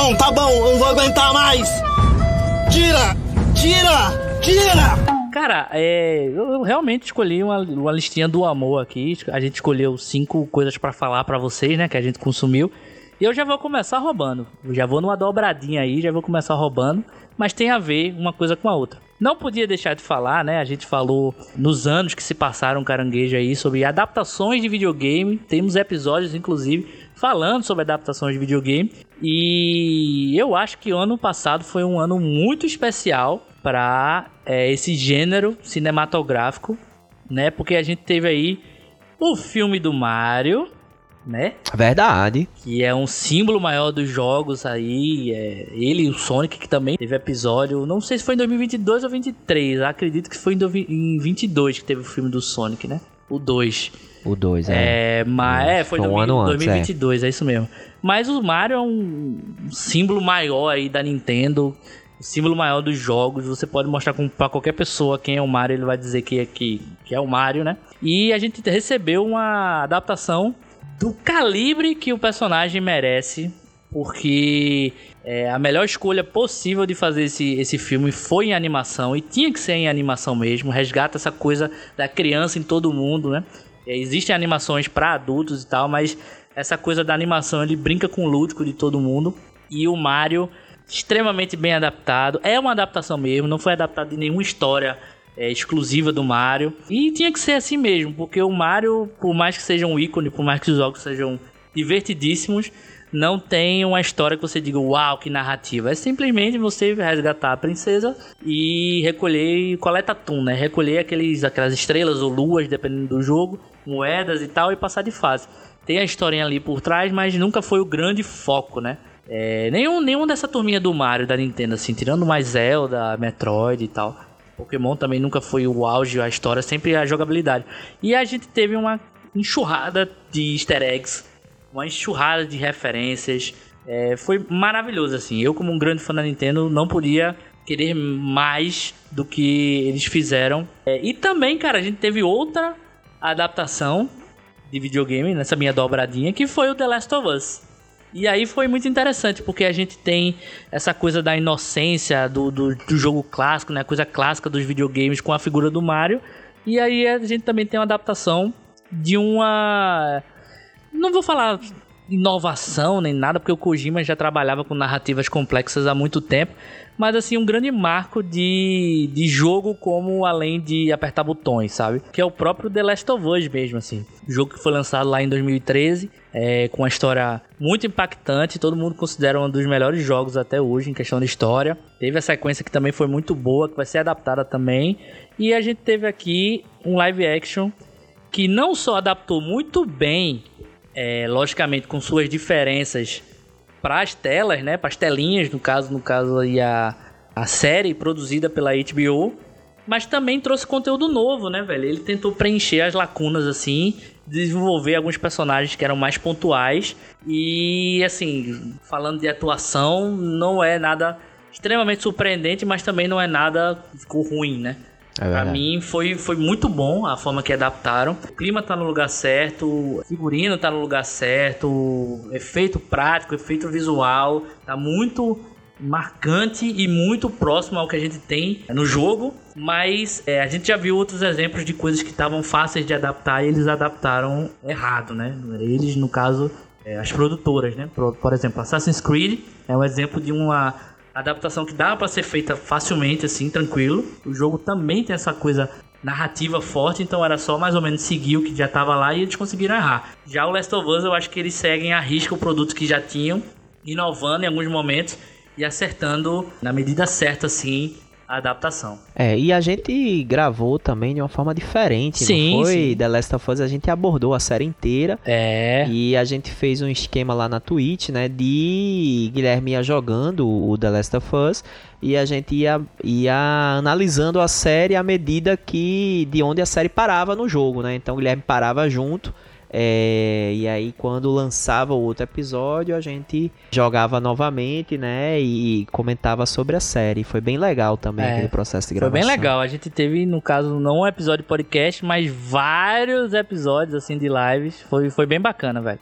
Bom, tá bom, eu vou aguentar mais. Tira, tira, tira. Cara, é, eu realmente escolhi uma, uma listinha do amor aqui. A gente escolheu cinco coisas para falar para vocês, né? Que a gente consumiu. E eu já vou começar roubando. Eu já vou numa dobradinha aí, já vou começar roubando. Mas tem a ver uma coisa com a outra. Não podia deixar de falar, né? A gente falou nos anos que se passaram caranguejo aí sobre adaptações de videogame. Temos episódios, inclusive, falando sobre adaptações de videogame. E eu acho que o ano passado foi um ano muito especial para é, esse gênero cinematográfico, né? Porque a gente teve aí o filme do Mario, né? Verdade. Que é um símbolo maior dos jogos aí. É, ele e o Sonic, que também teve episódio. Não sei se foi em 2022 ou 2023. Acredito que foi em 2022 que teve o filme do Sonic, né? O 2. O 2, é. É, mas, é foi, um 2000, ano 2022, antes, é. é isso mesmo. Mas o Mario é um símbolo maior aí da Nintendo, um símbolo maior dos jogos. Você pode mostrar para qualquer pessoa quem é o Mario, ele vai dizer que é, que, que é o Mario, né? E a gente recebeu uma adaptação do calibre que o personagem merece, porque é, a melhor escolha possível de fazer esse, esse filme foi em animação e tinha que ser em animação mesmo. Resgata essa coisa da criança em todo mundo, né? É, existem animações para adultos e tal, mas essa coisa da animação ele brinca com o lúdico de todo mundo. E o Mario, extremamente bem adaptado. É uma adaptação mesmo, não foi adaptado de nenhuma história é, exclusiva do Mario. E tinha que ser assim mesmo, porque o Mario, por mais que seja um ícone, por mais que os jogos sejam divertidíssimos, não tem uma história que você diga, uau, que narrativa. É simplesmente você resgatar a princesa e recolher, coleta tum, né? Recolher aqueles, aquelas estrelas ou luas, dependendo do jogo, moedas e tal, e passar de fase. Tem a historinha ali por trás, mas nunca foi o grande foco, né? É, nenhum, nenhum dessa turminha do Mario da Nintendo, assim, tirando mais Zelda, Metroid e tal. Pokémon também nunca foi o auge, a história, sempre a jogabilidade. E a gente teve uma enxurrada de easter eggs, uma enxurrada de referências. É, foi maravilhoso, assim. Eu, como um grande fã da Nintendo, não podia querer mais do que eles fizeram. É, e também, cara, a gente teve outra adaptação de videogame nessa minha dobradinha, que foi o The Last of Us. E aí foi muito interessante, porque a gente tem essa coisa da inocência do, do, do, jogo clássico, né? A coisa clássica dos videogames com a figura do Mario. E aí a gente também tem uma adaptação de uma. Não vou falar inovação nem nada, porque o Kojima já trabalhava com narrativas complexas há muito tempo, mas assim, um grande marco de, de jogo como além de apertar botões, sabe? Que é o próprio The Last of Us mesmo, assim. jogo que foi lançado lá em 2013, é, com uma história muito impactante, todo mundo considera um dos melhores jogos até hoje em questão de história. Teve a sequência que também foi muito boa, que vai ser adaptada também. E a gente teve aqui um live action que não só adaptou muito bem é, logicamente com suas diferenças para as telas, né, para as telinhas, no caso, no caso aí a, a série produzida pela HBO, mas também trouxe conteúdo novo, né, velho? Ele tentou preencher as lacunas assim, desenvolver alguns personagens que eram mais pontuais e assim, falando de atuação, não é nada extremamente surpreendente, mas também não é nada ficou ruim, né? É pra mim foi, foi muito bom a forma que adaptaram. O clima tá no lugar certo, o figurino tá no lugar certo, o efeito prático, o efeito visual tá muito marcante e muito próximo ao que a gente tem no jogo, mas é, a gente já viu outros exemplos de coisas que estavam fáceis de adaptar e eles adaptaram errado, né? Eles, no caso, é, as produtoras, né? Por, por exemplo, Assassin's Creed é um exemplo de uma adaptação que dá para ser feita facilmente, assim, tranquilo. O jogo também tem essa coisa narrativa forte, então era só mais ou menos seguir o que já estava lá e eles conseguiram errar. Já o Last of Us, eu acho que eles seguem a risca o produto que já tinham, inovando em alguns momentos e acertando na medida certa, assim, a adaptação. É, e a gente gravou também de uma forma diferente, sim, não foi? Sim. The Last of Us a gente abordou a série inteira. É. E a gente fez um esquema lá na Twitch, né, de Guilherme ia jogando o The Last of Us e a gente ia, ia analisando a série à medida que de onde a série parava no jogo, né? Então o Guilherme parava junto é, e aí quando lançava o outro episódio a gente jogava novamente, né? E comentava sobre a série. Foi bem legal também é, aquele processo de gravação. Foi bem legal. A gente teve, no caso, não um episódio de podcast, mas vários episódios assim de lives. Foi, foi bem bacana, velho.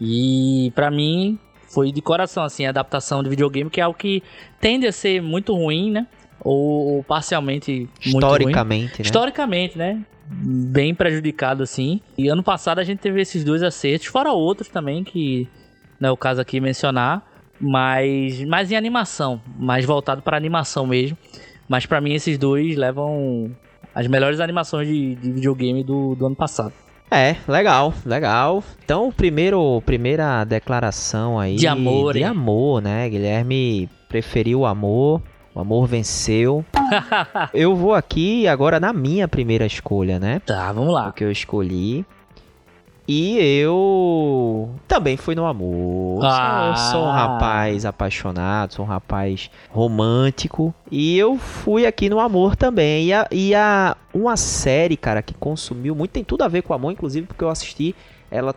E para mim foi de coração assim a adaptação de videogame, que é algo que tende a ser muito ruim, né? Ou, ou parcialmente historicamente, né? Historicamente, né? Bem prejudicado assim. E ano passado a gente teve esses dois acertos, fora outros também que não é o caso aqui mencionar, mas mais em animação, mais voltado para animação mesmo. Mas para mim esses dois levam as melhores animações de, de videogame do, do ano passado. É, legal, legal. Então, primeiro, primeira declaração aí de amor, de hein? amor, né? Guilherme preferiu o amor o amor venceu. eu vou aqui agora na minha primeira escolha, né? Tá, vamos lá. O que eu escolhi. E eu também fui no amor. Ah. Eu sou um rapaz apaixonado, sou um rapaz romântico. E eu fui aqui no amor também. E, a, e a, uma série, cara, que consumiu muito, tem tudo a ver com amor, inclusive porque eu assisti ela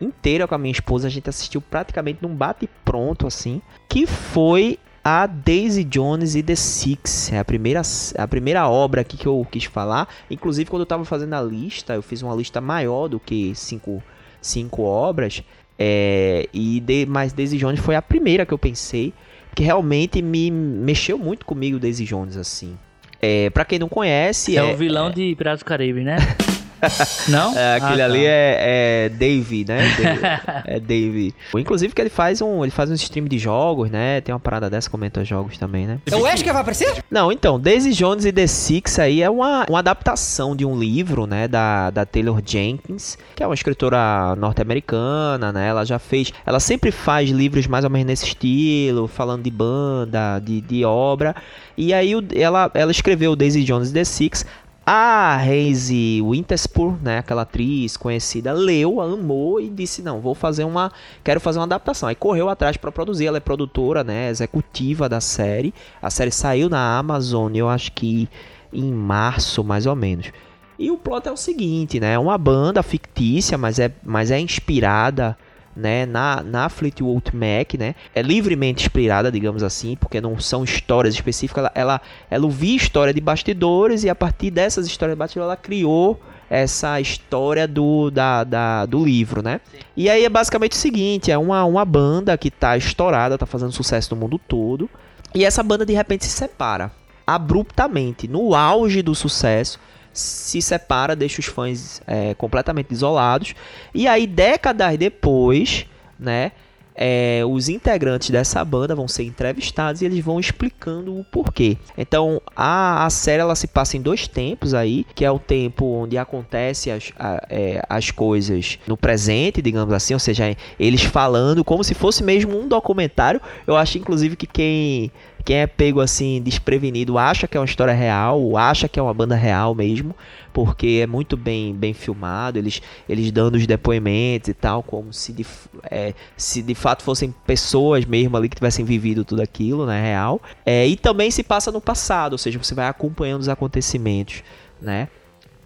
inteira com a minha esposa. A gente assistiu praticamente num bate-pronto, assim. Que foi a Daisy Jones e The Six. É a primeira, a primeira obra aqui que eu quis falar. Inclusive, quando eu estava fazendo a lista, eu fiz uma lista maior do que cinco, cinco obras. É, e de, mas Daisy Jones foi a primeira que eu pensei. Que realmente me mexeu muito comigo, Daisy Jones, assim. É, pra quem não conhece. É, é o vilão de Piratas do Caribe, né? Não? É, aquele ah, ali tá. é, é Dave, né? é Dave. Inclusive que ele faz um, ele faz um stream de jogos, né? Tem uma parada dessa, comenta jogos também, né? É o Ash que vai aparecer? Não, então, Daisy Jones e The Six aí é uma, uma adaptação de um livro, né? Da, da Taylor Jenkins, que é uma escritora norte-americana, né? Ela já fez, ela sempre faz livros mais ou menos nesse estilo, falando de banda, de, de obra. E aí ela, ela escreveu Daisy Jones e The Six a Reise Witherspoon, né, aquela atriz conhecida, leu, amou e disse: "Não, vou fazer uma, quero fazer uma adaptação". Aí correu atrás para produzir, ela é produtora, né, executiva da série. A série saiu na Amazon, eu acho que em março, mais ou menos. E o plot é o seguinte, né, é uma banda fictícia, mas é, mas é inspirada né, na, na Fleetwood Mac, né, é livremente inspirada, digamos assim, porque não são histórias específicas, ela, ela, ela ouvia história de bastidores e a partir dessas histórias de bastidores ela criou essa história do, da, da, do livro, né? Sim. E aí é basicamente o seguinte, é uma, uma banda que tá estourada, tá fazendo sucesso no mundo todo, e essa banda de repente se separa, abruptamente, no auge do sucesso, se separa, deixa os fãs é, completamente isolados. E aí, décadas depois, né? é, os integrantes dessa banda vão ser entrevistados e eles vão explicando o porquê. Então a, a série ela se passa em dois tempos aí, que é o tempo onde acontece as, a, é, as coisas no presente, digamos assim, ou seja, eles falando como se fosse mesmo um documentário. Eu acho inclusive que quem quem é pego assim desprevenido acha que é uma história real, acha que é uma banda real mesmo, porque é muito bem bem filmado, eles eles dando os depoimentos e tal, como se de, é, se de fato fossem pessoas mesmo ali que tivessem vivido tudo aquilo, né, real. É, e também se passa no passado, ou seja, você vai acompanhando os acontecimentos, né?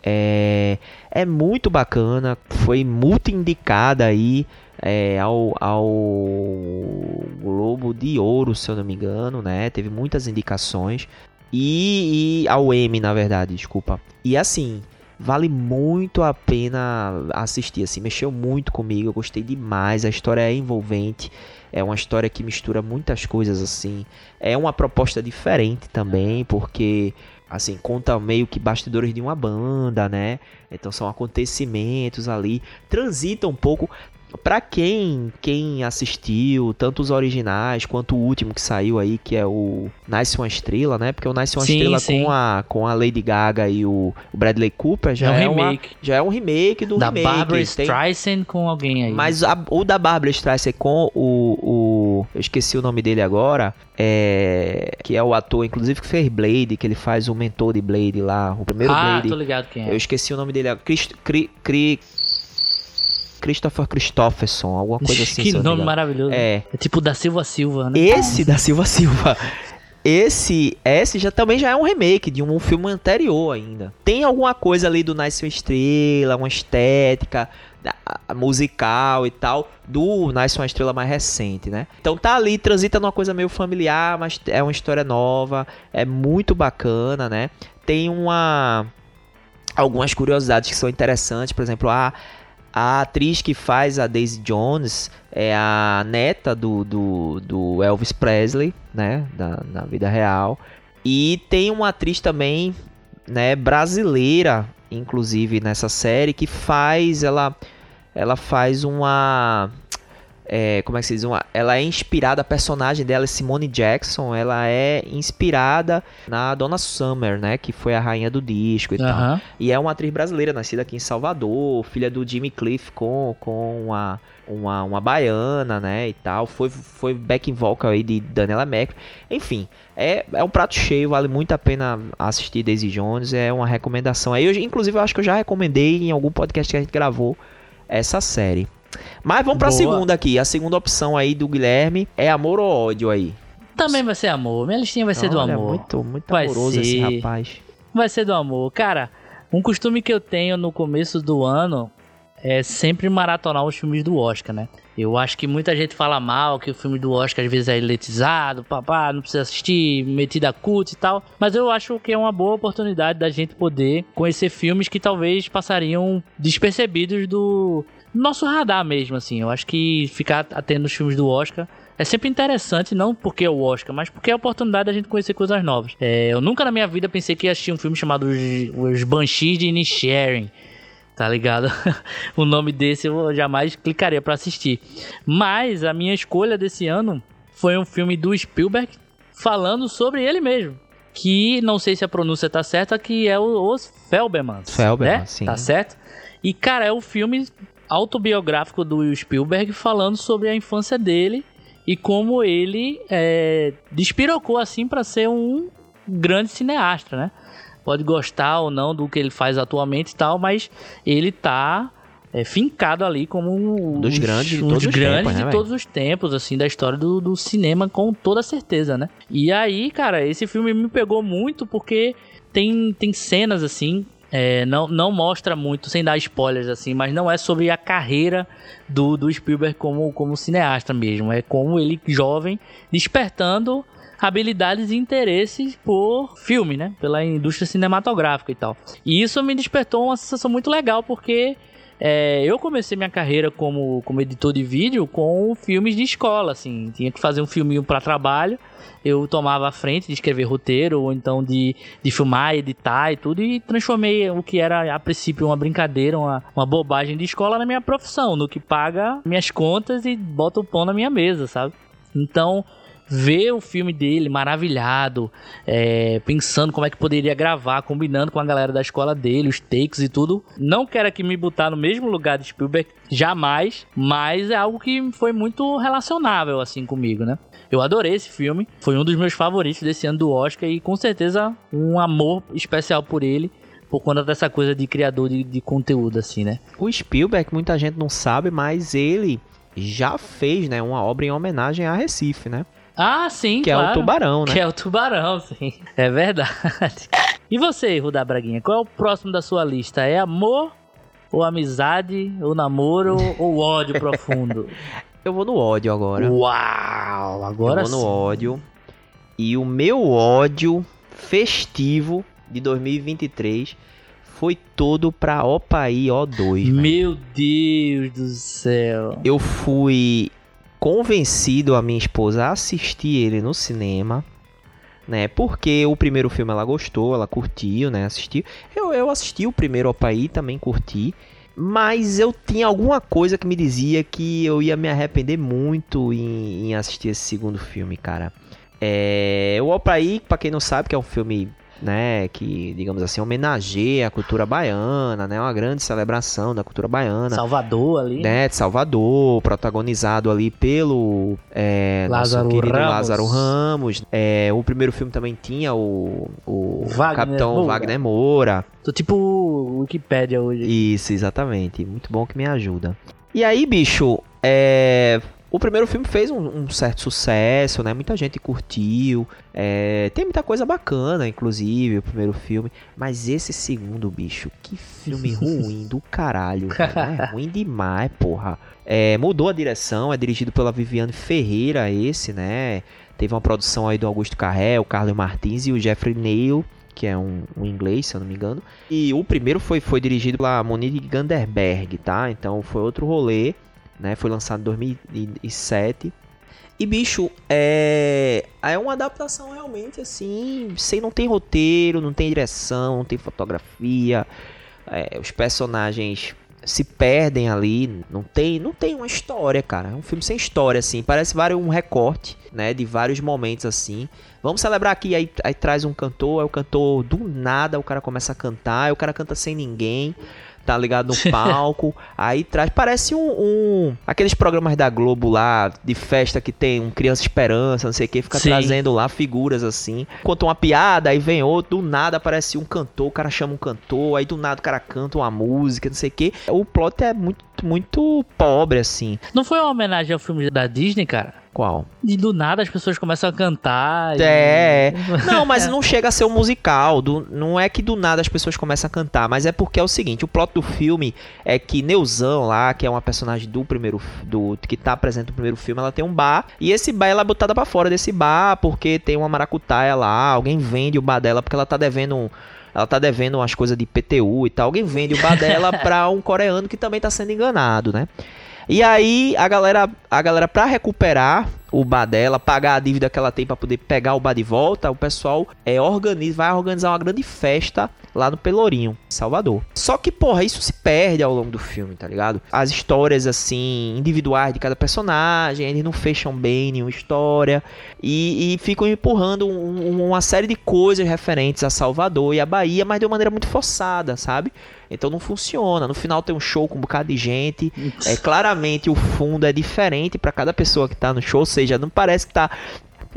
É, é muito bacana, foi muito indicada aí é, ao, ao Globo de Ouro, se eu não me engano, né? Teve muitas indicações. E, e ao M, na verdade, desculpa. E assim, vale muito a pena assistir, assim, mexeu muito comigo, eu gostei demais, a história é envolvente, é uma história que mistura muitas coisas, assim, é uma proposta diferente também, porque, assim, conta meio que bastidores de uma banda, né, então são acontecimentos ali, transita um pouco, Pra quem, quem assistiu, tanto os originais quanto o último que saiu aí, que é o Nasce uma Estrela, né? Porque o Nasce uma sim, Estrela sim. com a, com a Lady Gaga e o, o Bradley Cooper já é, um é remake. Uma, já é um remake do da remake. Da Barbara Streisand com alguém aí. Mas a, o da Barbara Streisand com o, o... Eu esqueci o nome dele agora. É, que é o ator, inclusive, que fez Blade, que ele faz o mentor de Blade lá, o primeiro ah, Blade. Ah, tô ligado quem é. Eu esqueci o nome dele. Chris, Chris, Chris, Christopher Christopherson, alguma coisa assim. que nome maravilhoso. É. é tipo da Silva Silva, né? Esse da Silva Silva. Esse, esse já também já é um remake de um, filme anterior ainda. Tem alguma coisa ali do Nasce uma Estrela, uma estética musical e tal do Nasce uma Estrela mais recente, né? Então tá ali, transita numa coisa meio familiar, mas é uma história nova, é muito bacana, né? Tem uma algumas curiosidades que são interessantes, por exemplo, a a atriz que faz a Daisy Jones é a neta do, do, do Elvis Presley, né? Da, na vida real. E tem uma atriz também, né, brasileira, inclusive nessa série, que faz ela ela faz uma é, como é que se diz? Uma, ela é inspirada, a personagem dela, Simone Jackson, ela é inspirada na Donna Summer, né? Que foi a rainha do disco e tal. E é uma atriz brasileira, nascida aqui em Salvador, filha do Jimmy Cliff com, com uma, uma, uma baiana, né? E tal. Foi, foi backing vocal aí de Daniela Mac. Enfim, é, é um prato cheio, vale muito a pena assistir Daisy Jones, é uma recomendação. Aí, eu, inclusive, eu acho que eu já recomendei em algum podcast que a gente gravou essa série. Mas vamos pra Boa. segunda aqui. A segunda opção aí do Guilherme é amor ou ódio aí? Também vai ser amor. Minha listinha vai ser Olha, do amor. Muito, muito vai amoroso ser... esse rapaz. Vai ser do amor. Cara, um costume que eu tenho no começo do ano é sempre maratonar os filmes do Oscar, né? Eu acho que muita gente fala mal que o filme do Oscar às vezes é eletizado, papá, não precisa assistir, metido a culto e tal. Mas eu acho que é uma boa oportunidade da gente poder conhecer filmes que talvez passariam despercebidos do, nosso radar mesmo, assim. Eu acho que ficar atento nos filmes do Oscar é sempre interessante, não porque é o Oscar, mas porque é a oportunidade da gente conhecer coisas novas. É, eu nunca na minha vida pensei que ia assistir um filme chamado Os, Os Banshees de Inisherin. Tá ligado? o nome desse eu jamais clicaria para assistir. Mas a minha escolha desse ano foi um filme do Spielberg falando sobre ele mesmo. Que não sei se a pronúncia tá certa, que é o, Os Felbermans. Felberman, né? sim. Tá certo? E, cara, é o filme autobiográfico do Will Spielberg falando sobre a infância dele e como ele é, despirocou assim para ser um grande cineasta, né? Pode gostar ou não do que ele faz atualmente e tal, mas ele tá é, fincado ali como um dos grandes, de, todos, os grandes tempos, de né, todos os tempos, assim, da história do, do cinema, com toda certeza, né? E aí, cara, esse filme me pegou muito porque tem, tem cenas, assim, é, não, não mostra muito, sem dar spoilers assim, mas não é sobre a carreira do, do Spielberg como, como cineasta mesmo. É como ele, jovem, despertando habilidades e interesses por filme, né? Pela indústria cinematográfica e tal. E isso me despertou uma sensação muito legal, porque é, eu comecei minha carreira como, como editor de vídeo com filmes de escola, assim. Tinha que fazer um filminho para trabalho. Eu tomava a frente de escrever roteiro, ou então de, de filmar, editar e tudo, e transformei o que era a princípio uma brincadeira, uma, uma bobagem de escola na minha profissão, no que paga minhas contas e bota o pão na minha mesa, sabe? Então, ver o filme dele maravilhado, é, pensando como é que poderia gravar, combinando com a galera da escola dele, os takes e tudo. Não quero aqui me botar no mesmo lugar de Spielberg, jamais, mas é algo que foi muito relacionável assim comigo, né? Eu adorei esse filme, foi um dos meus favoritos desse ano do Oscar e com certeza um amor especial por ele por conta dessa coisa de criador de, de, conteúdo, assim, né? O Spielberg, muita gente não sabe, mas ele já fez, né, uma obra em homenagem a Recife, né? Ah, sim, Que claro. é o Tubarão, né? Que é o Tubarão, sim. É verdade. E você, Rudá Braguinha, qual é o próximo da sua lista? É amor, ou amizade, ou namoro, ou ódio profundo? Eu vou no ódio agora. Uau, agora Eu vou no sim. ódio. E o meu ódio festivo de 2023 foi todo pra Opaí O2. velho. Meu Deus do céu. Eu fui convencido a minha esposa a assistir ele no cinema, né? Porque o primeiro filme ela gostou, ela curtiu, né? Assistiu. Eu, eu assisti o primeiro Opaí, também curti. Mas eu tinha alguma coisa que me dizia que eu ia me arrepender muito em, em assistir esse segundo filme, cara. É, o Opaí, pra quem não sabe, que é um filme, né, que, digamos assim, homenageia a cultura baiana, né? Uma grande celebração da cultura baiana Salvador ali. né, de Salvador, protagonizado ali pelo é, Lázaro nosso querido Ramos. Lázaro Ramos. É, o primeiro filme também tinha o, o Wagner Capitão Moura. Wagner Moura. Tô tipo Wikipédia hoje. Isso, exatamente. Muito bom que me ajuda. E aí, bicho, é, o primeiro filme fez um, um certo sucesso, né? Muita gente curtiu. É, tem muita coisa bacana, inclusive, o primeiro filme. Mas esse segundo, bicho, que filme ruim do caralho. velho. É ruim demais, porra. É, mudou a direção, é dirigido pela Viviane Ferreira, esse, né? Teve uma produção aí do Augusto Carré, o Carlos Martins e o Jeffrey Neil, que é um, um inglês, se eu não me engano. E o primeiro foi, foi dirigido pela Monique Ganderberg, tá? Então foi outro rolê, né? Foi lançado em 2007. E, bicho, é... é uma adaptação realmente assim, sem não tem roteiro, não tem direção, não tem fotografia. É, os personagens se perdem ali, não tem, não tem uma história, cara. É um filme sem história assim, parece vários um recorte, né, de vários momentos assim. Vamos celebrar aqui, aí, aí traz um cantor, aí o cantor do nada, o cara começa a cantar, aí o cara canta sem ninguém, tá ligado no palco, aí traz, parece um, um- aqueles programas da Globo lá de festa que tem um criança esperança, não sei o que, fica Sim. trazendo lá figuras assim, conta uma piada, aí vem outro, do nada aparece um cantor, o cara chama um cantor, aí do nada o cara canta uma música, não sei o que. O plot é muito muito pobre assim. Não foi uma homenagem ao filme da Disney, cara? Qual? E do nada as pessoas começam a cantar. e- É. Não, mas não chega a ser um musical. do- não é que do nada as pessoas começam a cantar, mas é porque é o seguinte: o plot do filme é que Neuzão lá, que é uma personagem do primeiro. do que tá presente no primeiro filme, ela tem um bar. E esse bar ela é botada pra fora desse bar porque tem uma maracutaia lá. Alguém vende o bar dela porque ela tá devendo um. Ela tá devendo umas coisas de PTU e tal. Alguém vende o bar dela pra um coreano que também tá sendo enganado, né? E aí a galera, a galera para recuperar o bar dela, pagar a dívida que ela tem para poder pegar o bar de volta, o pessoal é organiza, vai organizar uma grande festa lá no Pelourinho, Salvador. Só que, porra, isso se perde ao longo do filme, tá ligado? As histórias assim individuais de cada personagem, eles não fecham bem nenhuma história e, e ficam empurrando um- um- uma série de coisas referentes a Salvador e a Bahia, mas de uma maneira muito forçada, sabe? Então não funciona. No final tem um show com um bocado de gente. É claramente o fundo é diferente pra cada pessoa que tá no show, ou seja, não parece que tá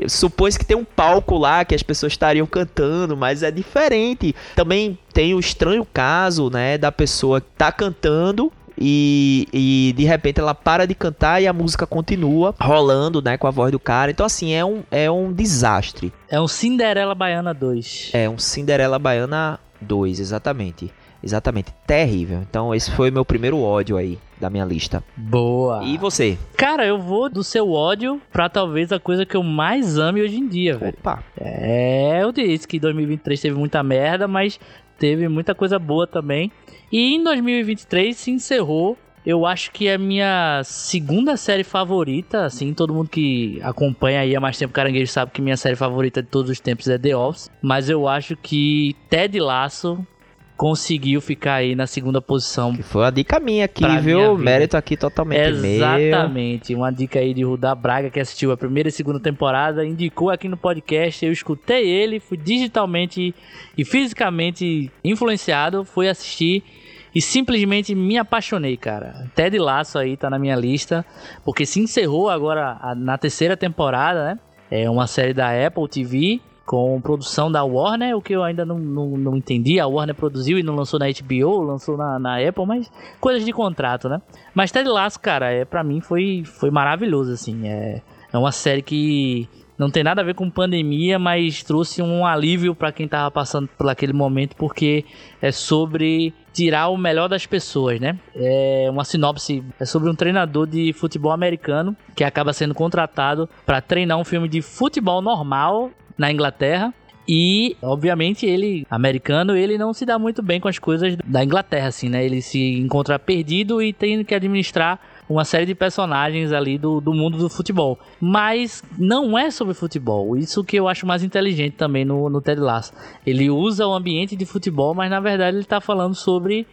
Supôs que tem um palco lá que as pessoas estariam cantando, mas é diferente. Também tem o estranho caso, né, da pessoa que tá cantando e, e de repente ela para de cantar e a música continua rolando, né, com a voz do cara. Então assim, é um, é um desastre. É um Cinderela Baiana 2. É um Cinderela Baiana 2, exatamente. Exatamente, terrível. Então esse foi meu primeiro ódio aí da minha lista. Boa. E você? Cara, eu vou do seu ódio pra talvez a coisa que eu mais ame hoje em dia, velho. Opa. É, eu disse que 2023 teve muita merda, mas teve muita coisa boa também. E em 2023 se encerrou eu acho que é a minha segunda série favorita, assim, todo mundo que acompanha aí há mais tempo Caranguejo sabe que minha série favorita de todos os tempos é The Office, mas eu acho que Ted Lasso conseguiu ficar aí na segunda posição. Que foi uma dica minha aqui, viu? minha. Mérito aqui totalmente meu. Exatamente, uma dica aí de Rudá Braga que assistiu a primeira e segunda temporada, indicou aqui no podcast, eu escutei ele, fui digitalmente e fisicamente influenciado, fui assistir e simplesmente me apaixonei, cara. Ted Lasso aí tá na minha lista, porque se encerrou agora na terceira temporada, né? É uma série da Apple TV com produção da Warner, o que eu ainda não, não, não entendi. A Warner produziu e não lançou na HBO, lançou na, na Apple, mas coisas de contrato, né? Mas Ted Lasso, cara, é, pra mim foi, foi maravilhoso, assim. É, é uma série que não tem nada a ver com pandemia, mas trouxe um alívio pra quem tava passando por aquele momento, porque é sobre tirar o melhor das pessoas, né? É uma sinopse é sobre um treinador de futebol americano que acaba sendo contratado pra treinar um filme de futebol normal na Inglaterra. E, obviamente, ele, americano, ele não se dá muito bem com as coisas da Inglaterra, assim, né? Ele se encontra perdido e tem que administrar uma série de personagens ali do, do mundo do futebol. Mas não é sobre futebol. Isso que eu acho mais inteligente também no, no Ted Lasso. Ele usa o ambiente de futebol, mas na verdade ele tá falando sobre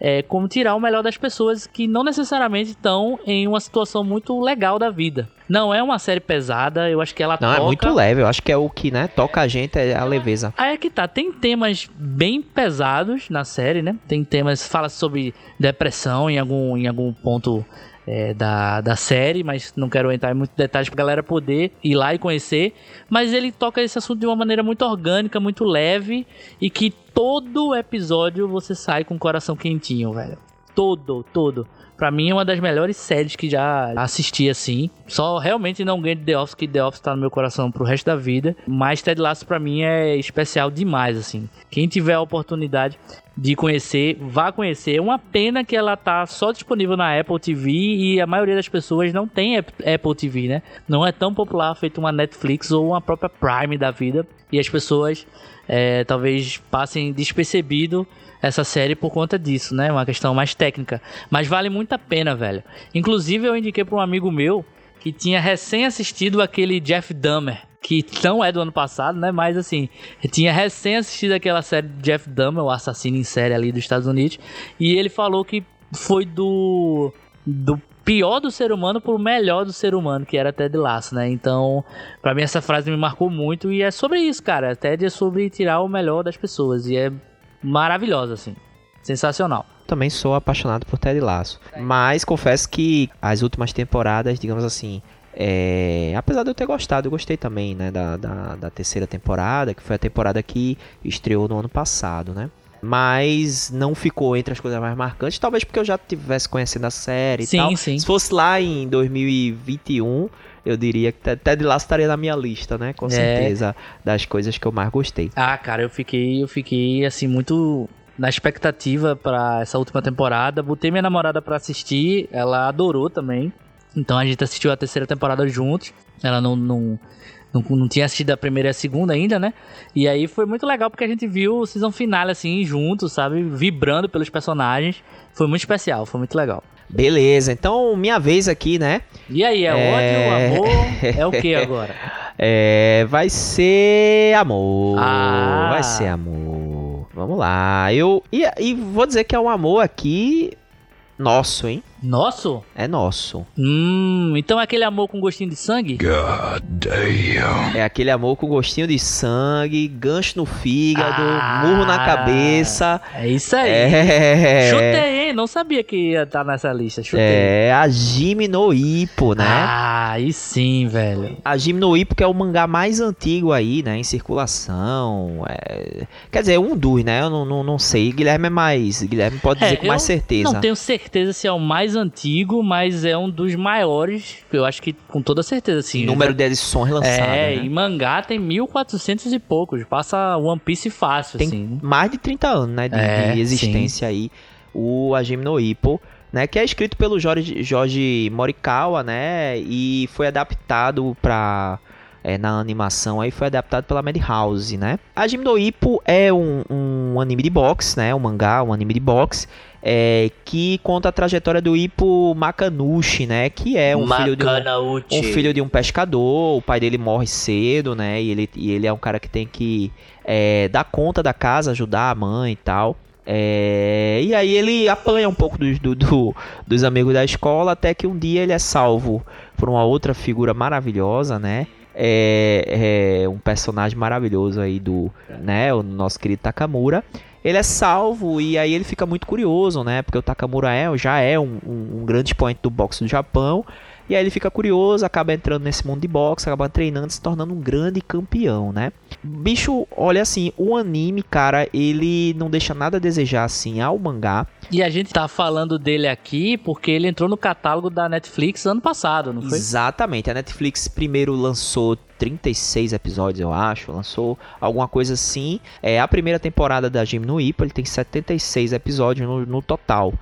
é, como tirar o melhor das pessoas que não necessariamente estão em uma situação muito legal da vida. Não é uma série pesada, eu acho que ela Não, toca... é muito leve. Eu acho que é o que, né, toca a gente, é a leveza. Aí é que tá, tem temas bem pesados na série, né? Tem temas, fala sobre depressão em algum, em algum ponto é, da, da série, mas não quero entrar em muitos detalhes pra galera poder ir lá e conhecer. Mas ele toca esse assunto de uma maneira muito orgânica, muito leve e que todo episódio você sai com o coração quentinho, velho. Todo, todo. Pra mim é uma das melhores séries que já assisti assim. Só realmente não ganho de The Office, que The Office tá no meu coração pro resto da vida. Mas Ted Lasso pra mim é especial demais, assim. Quem tiver a oportunidade de conhecer, vá conhecer. É uma pena que ela tá só disponível na Apple TV e a maioria das pessoas não tem Ap- Apple TV, né? Não é tão popular feito uma Netflix ou uma própria Prime da vida. E as pessoas é, talvez passem despercebido essa série por conta disso, né? Uma questão mais técnica. Mas vale muito a pena, velho. Inclusive, eu indiquei para um amigo meu que tinha recém assistido aquele Jeff Dahmer. Que não é do ano passado, né? Mas assim, tinha recém assistido aquela série de Jeff Dahmer, o assassino em série ali dos Estados Unidos. E ele falou que foi do. do pior do ser humano pro melhor do ser humano, que era Ted Lasso, né? Então, pra mim essa frase me marcou muito e é sobre isso, cara. Ted é sobre tirar o melhor das pessoas e é maravilhosa, assim. Sensacional. Também sou apaixonado por Ted Lasso. Mas confesso que as últimas temporadas, digamos assim, é, apesar de eu ter gostado, eu gostei também, né, da, da, da terceira temporada, que foi a temporada que estreou no ano passado, né? Mas não ficou entre as coisas mais marcantes, talvez porque eu já tivesse conhecendo a série Sim, e tal. sim. Se fosse lá em 2021, eu diria que Ted- Ted Lasso estaria na minha lista, né? Com É. certeza, das coisas que eu mais gostei. Ah, cara, eu fiquei, eu fiquei assim muito na expectativa pra essa última temporada. Botei minha namorada pra assistir, ela adorou também. Então a gente assistiu a terceira temporada juntos. Ela não, não, não, não tinha assistido a primeira e a segunda ainda, né? E aí foi muito legal porque a gente viu o season final assim juntos, sabe? Vibrando pelos personagens. Foi muito especial, foi muito legal. Beleza, então minha vez aqui, né? E aí, é, É. ódio, amor? É o que agora? É, vai ser amor. Ah. Vai ser amor. Vamos lá. Eu e, e vou dizer que é um amor aqui nosso, hein? Nosso? É nosso. Hum, então é aquele amor com gostinho de sangue? É aquele amor com gostinho de sangue, gancho no fígado, Ah. murro na cabeça. É isso aí. É. Chutei, hein? Não sabia que ia estar nessa lista. Chutei. É a no Ippo, né? Ah, aí sim, velho. A no Ippo que é o mangá mais antigo aí, né? Em circulação. é- Quer dizer, um dos, né? Eu não, não, não sei. Guilherme é mais. Guilherme pode dizer É, com mais eu certeza. Não tenho certeza se é o mais antigo, mas é um dos maiores. Eu acho que com toda certeza, sim. Número de edições lançadas. É, né? em mangá tem 1400 e poucos. Passa One Piece fácil, Tem assim. né? mais de 30 anos, né? De, É, de existência aí. O Hajime no Ippo, né? Que é escrito pelo Jorge, Jorge Morikawa, né? E foi adaptado pra, é, na animação aí foi adaptado pela Madhouse, né? A Jim no Ippo é um, um anime de boxe, né? Um mangá, um anime de boxe. É, que conta a trajetória do Ippo Makanushi, né? Que é um filho, de um, um filho de um pescador. O pai dele morre cedo, né? E ele, e ele é um cara que tem que é, dar conta da casa, ajudar a mãe e tal. É, e aí ele apanha um pouco do, do, do, dos amigos da escola, até que um dia ele é salvo por uma outra figura maravilhosa, né? É, é, um personagem maravilhoso aí do, né, o nosso querido Takamura. Ele é salvo e aí ele fica muito curioso, né? Porque o Takamura é, já é um, um, um grande expoente do boxe do Japão. E aí ele fica curioso, acaba entrando nesse mundo de boxe, acaba treinando, se tornando um grande campeão, né? Bicho, olha assim, o anime, cara, ele não deixa nada a desejar assim ao mangá. E a gente tá falando dele aqui porque ele entrou no catálogo da Netflix ano passado, não foi? Exatamente. A Netflix primeiro lançou 36 episódios, eu acho. Lançou alguma coisa assim. É a primeira temporada da Jim no Ippo, ele tem 76 episódios no, no total.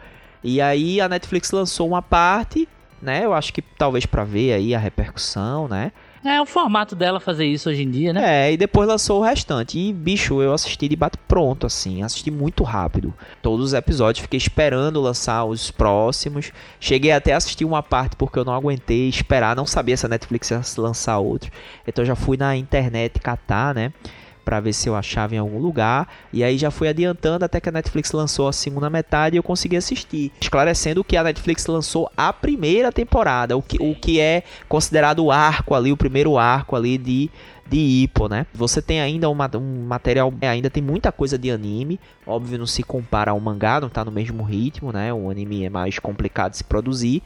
E aí a Netflix lançou uma parte né? Eu acho que talvez para ver aí a repercussão, né? É o formato dela fazer isso hoje em dia, né? É, e depois lançou o restante. E, bicho, eu assisti de bate pronto, assim. Assisti muito rápido. Todos os episódios, fiquei esperando lançar os próximos. Cheguei até a assistir uma parte porque eu não aguentei esperar. Não sabia se a Netflix ia lançar outro. Então já fui na internet catar, né? Para ver se eu achava em algum lugar. E aí já fui adiantando até que a Netflix lançou a segunda metade e eu consegui assistir. Esclarecendo que a Netflix lançou a primeira temporada, o que, o que é considerado o arco ali, o primeiro arco ali de de Ippo, né? Você tem ainda uma, um material, ainda tem muita coisa de anime, óbvio não se compara ao mangá, não tá no mesmo ritmo, né? O anime é mais complicado de se produzir,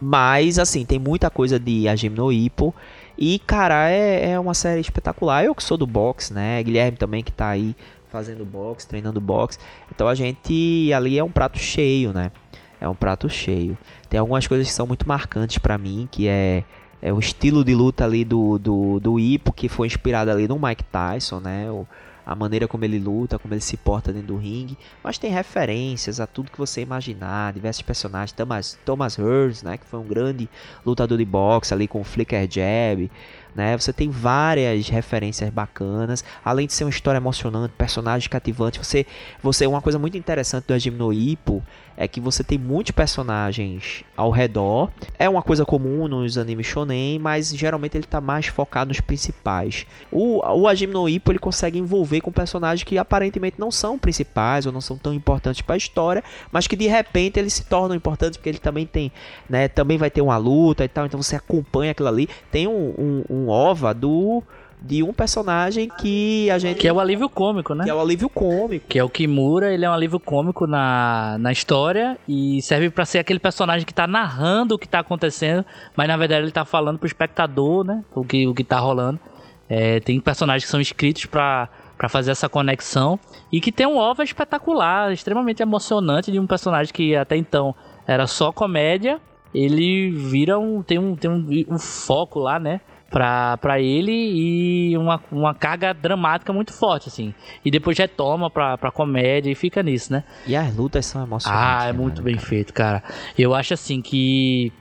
mas assim, tem muita coisa de Hajime no Ippo e, cara, é, é uma série espetacular. Eu que sou do boxe, né? Guilherme também que tá aí fazendo boxe, treinando boxe. Então a gente ali é um prato cheio, né? É um prato cheio. Tem algumas coisas que são muito marcantes para mim, que é, é o estilo de luta ali do, do, do Ipo, que foi inspirado ali no Mike Tyson, né? O, a maneira como ele luta, como ele se porta dentro do ringue, mas tem referências a tudo que você imaginar, diversos personagens, Thomas, Thomas Hearns, né, que foi um grande lutador de boxe ali com o Flicker Jab, né? Você tem várias referências bacanas, além de ser uma história emocionante, personagens cativantes. Você, você uma coisa muito interessante do Hajime no Ippo é que você tem muitos personagens ao redor. É uma coisa comum nos animes shonen, mas geralmente ele está mais focado nos principais. O, o Hajime no Ippo ele consegue envolver com personagens que aparentemente não são principais ou não são tão importantes para a história, mas que de repente eles se tornam importantes porque ele também tem, né, também vai ter uma luta e tal, então você acompanha aquilo ali. Tem um, um, um ova do de um personagem que a gente. Que é o alívio cômico, né? Que é o alívio cômico. Que é o Kimura, ele é um alívio cômico na, na história e serve para ser aquele personagem que tá narrando o que tá acontecendo, mas na verdade ele tá falando pro espectador, né? O que, o que tá rolando. É, tem personagens que são escritos para para fazer essa conexão e que tem um OVA espetacular, extremamente emocionante de um personagem que até então era só comédia, ele vira um tem um tem um, um foco lá, né? Pra, pra ele e uma, uma carga dramática muito forte, assim. E depois retoma pra, pra comédia e fica nisso, né? E as lutas são emocionantes. Ah, é muito bem cara. feito, cara. Eu acho assim que.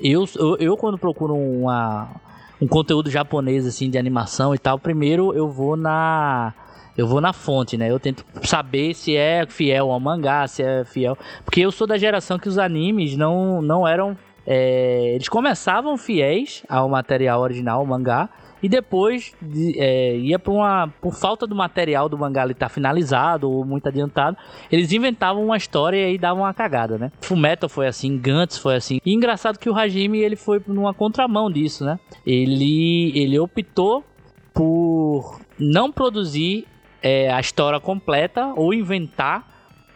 Eu, eu, eu quando procuro uma, um conteúdo japonês, assim, de animação e tal, primeiro eu vou na eu vou na fonte, né? Eu tento saber se é fiel ao mangá, se é fiel. Porque eu sou da geração que os animes não, não eram é, eles começavam fiéis ao material original, ao mangá, e depois é, ia por uma por falta do material do mangá estar tá finalizado ou muito adiantado, eles inventavam uma história e aí davam uma cagada, né? Fullmetal foi assim, Gantz foi assim. E engraçado que o Hajime ele foi numa contramão disso, né? Ele ele optou por não produzir é, a história completa ou inventar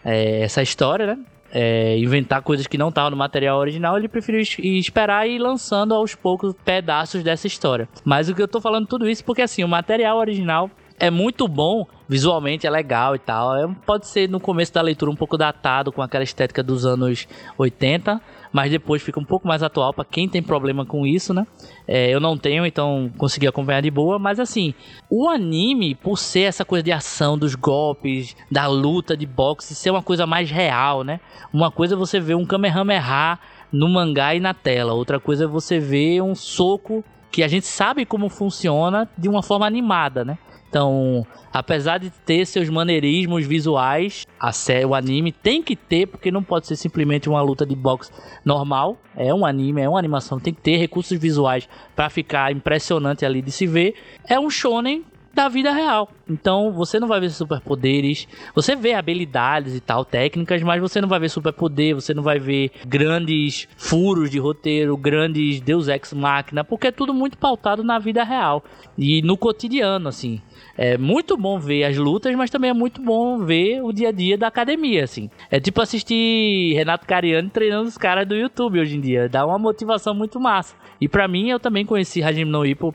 é, essa história, né? É, inventar coisas que não estavam no material original, ele preferiu esperar e ir lançando aos poucos pedaços dessa história. Mas o que eu tô falando tudo isso porque assim, o material original é muito bom, visualmente é legal e tal. É, pode ser no começo da leitura um pouco datado com aquela estética dos anos 80, mas depois fica um pouco mais atual para quem tem problema com isso, né? É, eu não tenho, então consegui acompanhar de boa, mas assim, o anime, por ser essa coisa de ação, dos golpes, da luta de boxe, ser uma coisa mais real, né? Uma coisa é você ver um Kamehameha no mangá e na tela, outra coisa é você ver um soco que a gente sabe como funciona de uma forma animada, né? Então, apesar de ter seus maneirismos visuais, a série, o anime tem que ter, porque não pode ser simplesmente uma luta de boxe normal. É um anime, é uma animação, tem que ter recursos visuais para ficar impressionante ali de se ver. É um shonen da vida real. Então você não vai ver superpoderes, você vê habilidades e tal, técnicas, mas você não vai ver superpoder, você não vai ver grandes furos de roteiro, grandes Deus Ex Machina, porque é tudo muito pautado na vida real e no cotidiano, assim. É muito bom ver as lutas, mas também é muito bom ver o dia a dia da academia, assim. É tipo assistir Renato Cariani treinando os caras do YouTube hoje em dia. Dá uma motivação muito massa. E para mim, eu também conheci Hajime no Ippo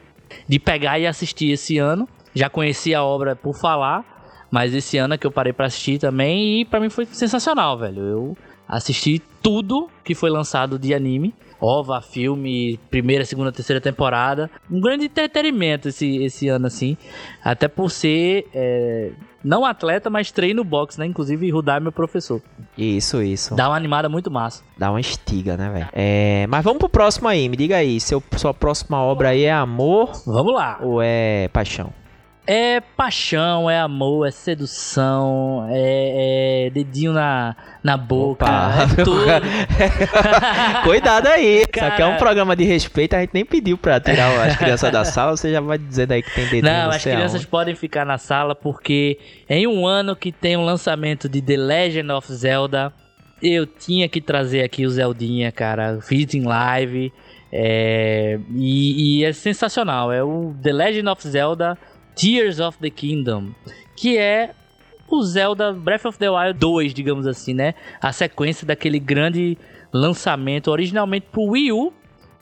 de pegar e assistir esse ano já conhecia a obra por falar, mas esse ano é que eu parei para assistir também e para mim foi sensacional, velho. Eu assisti tudo que foi lançado de anime. OVA, filme, primeira, segunda, terceira temporada. Um grande entretenimento esse, esse ano, assim. Até por ser é, não atleta, mas treino boxe, né? Inclusive, Rudar é meu professor. Isso, isso. Dá uma animada muito massa. Dá uma estiga, né, velho? É, mas vamos pro próximo aí. Me diga aí, seu, sua próxima obra aí é amor Vamos lá. ou é paixão? É paixão, é amor, é sedução, é, é dedinho na, na boca, Opa. é tudo. Cuidado aí. Isso aqui é um Cara. programa de respeito, a gente nem pediu pra tirar as crianças da sala, você já vai dizendo aí que tem dedinho Não, não as crianças aonde. podem ficar na sala porque em um ano que tem o lançamento de The Legend of Zelda, eu tinha que trazer aqui o Zeldinha, cara. Fiz em live. é, e, e é sensacional. É o The Legend of Zelda Tears of the Kingdom. Que é o Zelda Breath of the Wild 2, digamos assim, né? A sequência daquele grande lançamento originalmente pro Wii U.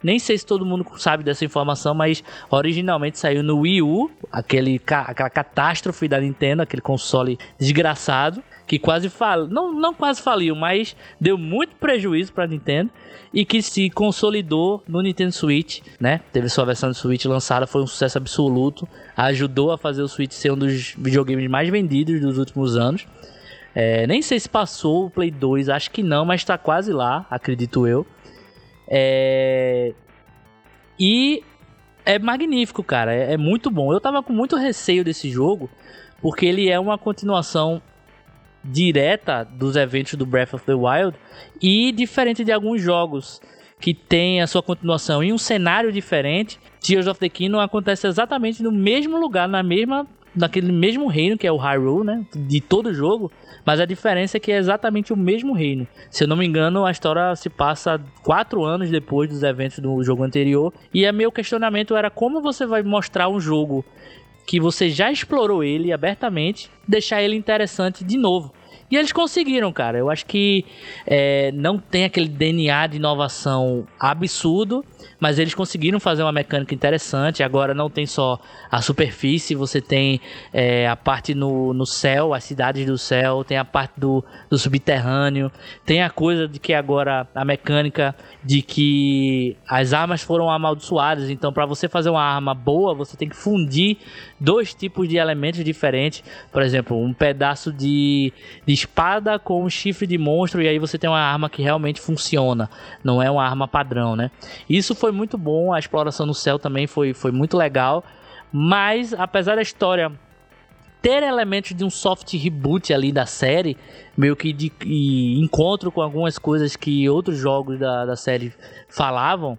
Nem sei se todo mundo sabe dessa informação, mas originalmente saiu no Wii U, aquele, aquela catástrofe da Nintendo, aquele console desgraçado, que quase faliu, não, não quase faliu, mas deu muito prejuízo pra Nintendo e que se consolidou no Nintendo Switch, né? Teve sua versão de Switch lançada, foi um sucesso absoluto, ajudou a fazer o Switch ser um dos videogames mais vendidos dos últimos anos. É, nem sei se passou o Play 2, acho que não, mas tá quase lá, acredito eu. É, E é magnífico, cara. É, é muito bom. Eu tava com muito receio desse jogo, porque ele é uma continuação direta dos eventos do Breath of the Wild e diferente de alguns jogos que tem a sua continuação em um cenário diferente, Tears of the Kingdom acontece exatamente no mesmo lugar, na mesma naquele mesmo reino que é o Hyrule, né, de todo o jogo, mas a diferença é que é exatamente o mesmo reino. Se eu não me engano, a história se passa quatro anos depois dos eventos do jogo anterior e é meu questionamento era como você vai mostrar um jogo que você já explorou ele abertamente, deixar ele interessante de novo. E eles conseguiram, cara. Eu acho que é, não tem aquele DNA de inovação absurdo, mas eles conseguiram fazer uma mecânica interessante. Agora não tem só a superfície, você tem é, a parte no, no céu, as cidades do céu, tem a parte do, do subterrâneo, tem a coisa de que agora a mecânica de que as armas foram amaldiçoadas. Então, para você fazer uma arma boa, você tem que fundir dois tipos de elementos diferentes. Por exemplo, um pedaço de, de espada com um chifre de monstro, e aí você tem uma arma que realmente funciona. Não é uma arma padrão, né? Isso foi muito bom. A exploração no céu também foi, foi muito legal. Mas, apesar da história ter elementos de um soft reboot ali da série, meio que de encontro com algumas coisas que outros jogos da, da série falavam.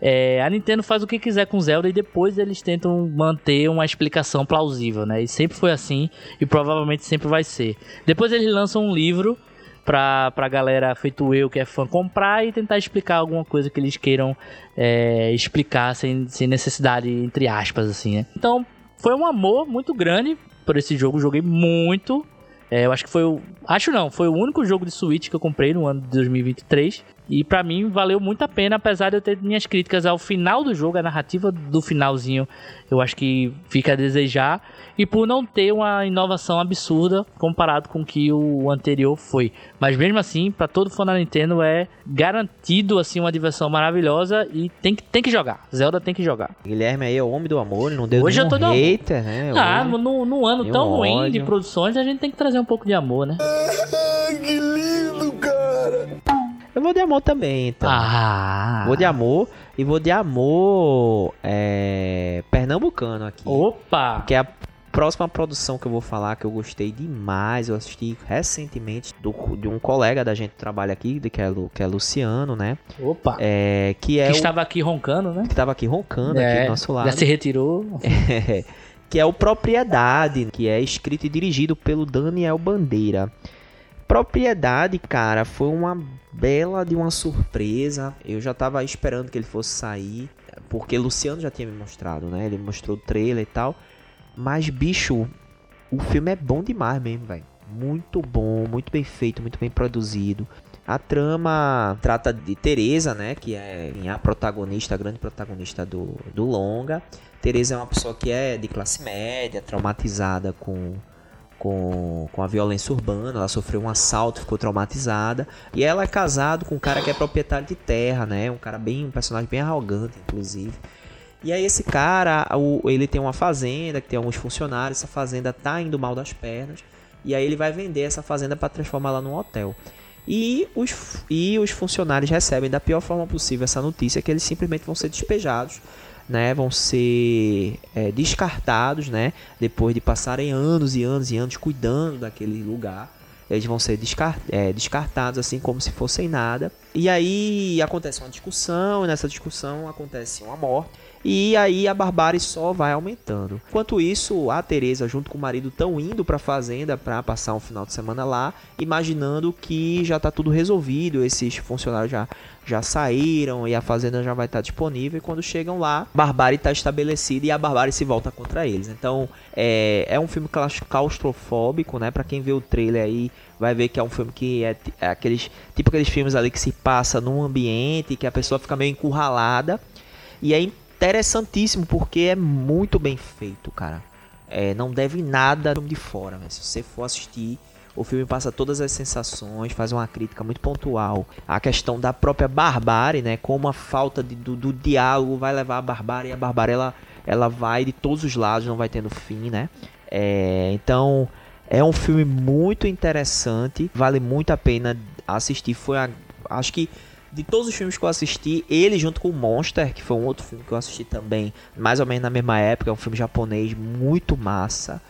É, a Nintendo faz o que quiser com Zelda e depois eles tentam manter uma explicação plausível, né? E sempre foi assim e provavelmente sempre vai ser. Depois eles lançam um livro pra, pra galera feito eu que é fã comprar e tentar explicar alguma coisa que eles queiram é, explicar sem, sem necessidade, entre aspas, assim, né? Então foi um amor muito grande por esse jogo, joguei muito. É, eu acho que foi o. Acho não, foi o único jogo de Switch que eu comprei no ano de 2023. E pra mim valeu muito a pena, apesar de eu ter minhas críticas ao final do jogo, a narrativa do finalzinho, eu acho que fica a desejar. E por não ter uma inovação absurda comparado com o que o anterior foi. Mas mesmo assim, pra todo fã da Nintendo é garantido assim uma diversão maravilhosa e tem que, tem que jogar. Zelda tem que jogar. Guilherme aí é o homem do amor, ele não deu Hoje eu tô do hater, né? Ah, Hoje- no, no ano tão um ruim de ódio. produções, a gente tem que trazer um pouco de amor, né? que lindo, cara. Eu vou de amor também, então. Ah. Vou de amor e vou de amor é, pernambucano aqui. Opa! Que é a próxima produção que eu vou falar que eu gostei demais. Eu assisti recentemente do, de um colega da gente que trabalha aqui, que é, que é Luciano, né? Opa! É, que é que o estava aqui roncando, né? que tava aqui roncando aqui do nosso lado. já se retirou. que é o Propriedade, que é escrito e dirigido pelo Daniel Bandeira. Propriedade, cara, foi uma bela de uma surpresa. Eu já tava esperando que ele fosse sair, porque Luciano já tinha me mostrado, né? Ele mostrou o trailer e tal. Mas, bicho, o filme é bom demais mesmo, velho. Muito bom, muito bem feito, muito bem produzido. A trama trata de Teresa, né? Que é a protagonista, a grande protagonista do, do longa. Teresa é uma pessoa que é de classe média, traumatizada com, com, com a violência urbana. Ela sofreu um assalto, ficou traumatizada. E ela é casada com um cara que é proprietário de terra, né? Um cara bem, um personagem bem arrogante, inclusive. E aí esse cara, o- ele tem uma fazenda que tem alguns funcionários. Essa fazenda tá indo mal das pernas. E aí ele vai vender essa fazenda para transformá-la num hotel. E os, e os funcionários recebem da pior forma possível essa notícia que eles simplesmente vão ser despejados, né? Vão ser é, descartados, né? Depois de passarem anos e anos e anos cuidando daquele lugar. Eles vão ser descar é, descartados assim como se fossem nada. E aí acontece uma discussão, e nessa discussão acontece uma morte. E aí a barbárie só vai aumentando. Enquanto isso, a Teresa junto com o marido estão indo para a fazenda para passar um final de semana lá, imaginando que já tá tudo resolvido, esses funcionários já já saíram e a fazenda já vai estar disponível. E quando chegam lá, barbárie está estabelecida e a barbárie se volta contra eles. Então é, é um filme claus- claustrofóbico, né? Para quem vê o trailer aí vai ver que é um filme que é, é aqueles tipo aqueles filmes ali que se passa num ambiente que a pessoa fica meio encurralada e é interessantíssimo porque é muito bem feito, cara. É, não deve nada de fora, né? Se você for assistir, o filme passa todas as sensações, faz uma crítica muito pontual. A questão da própria barbárie, né? Como a falta de- do, do diálogo vai levar a barbárie e a barbárie ela, ela vai de todos os lados, não vai tendo fim, né? É, então é um filme muito interessante, vale muito a pena assistir. Foi a, acho que de todos os filmes que eu assisti, ele junto com Monster, que foi um outro filme que eu assisti também, mais ou menos na mesma época, é um filme japonês muito massa.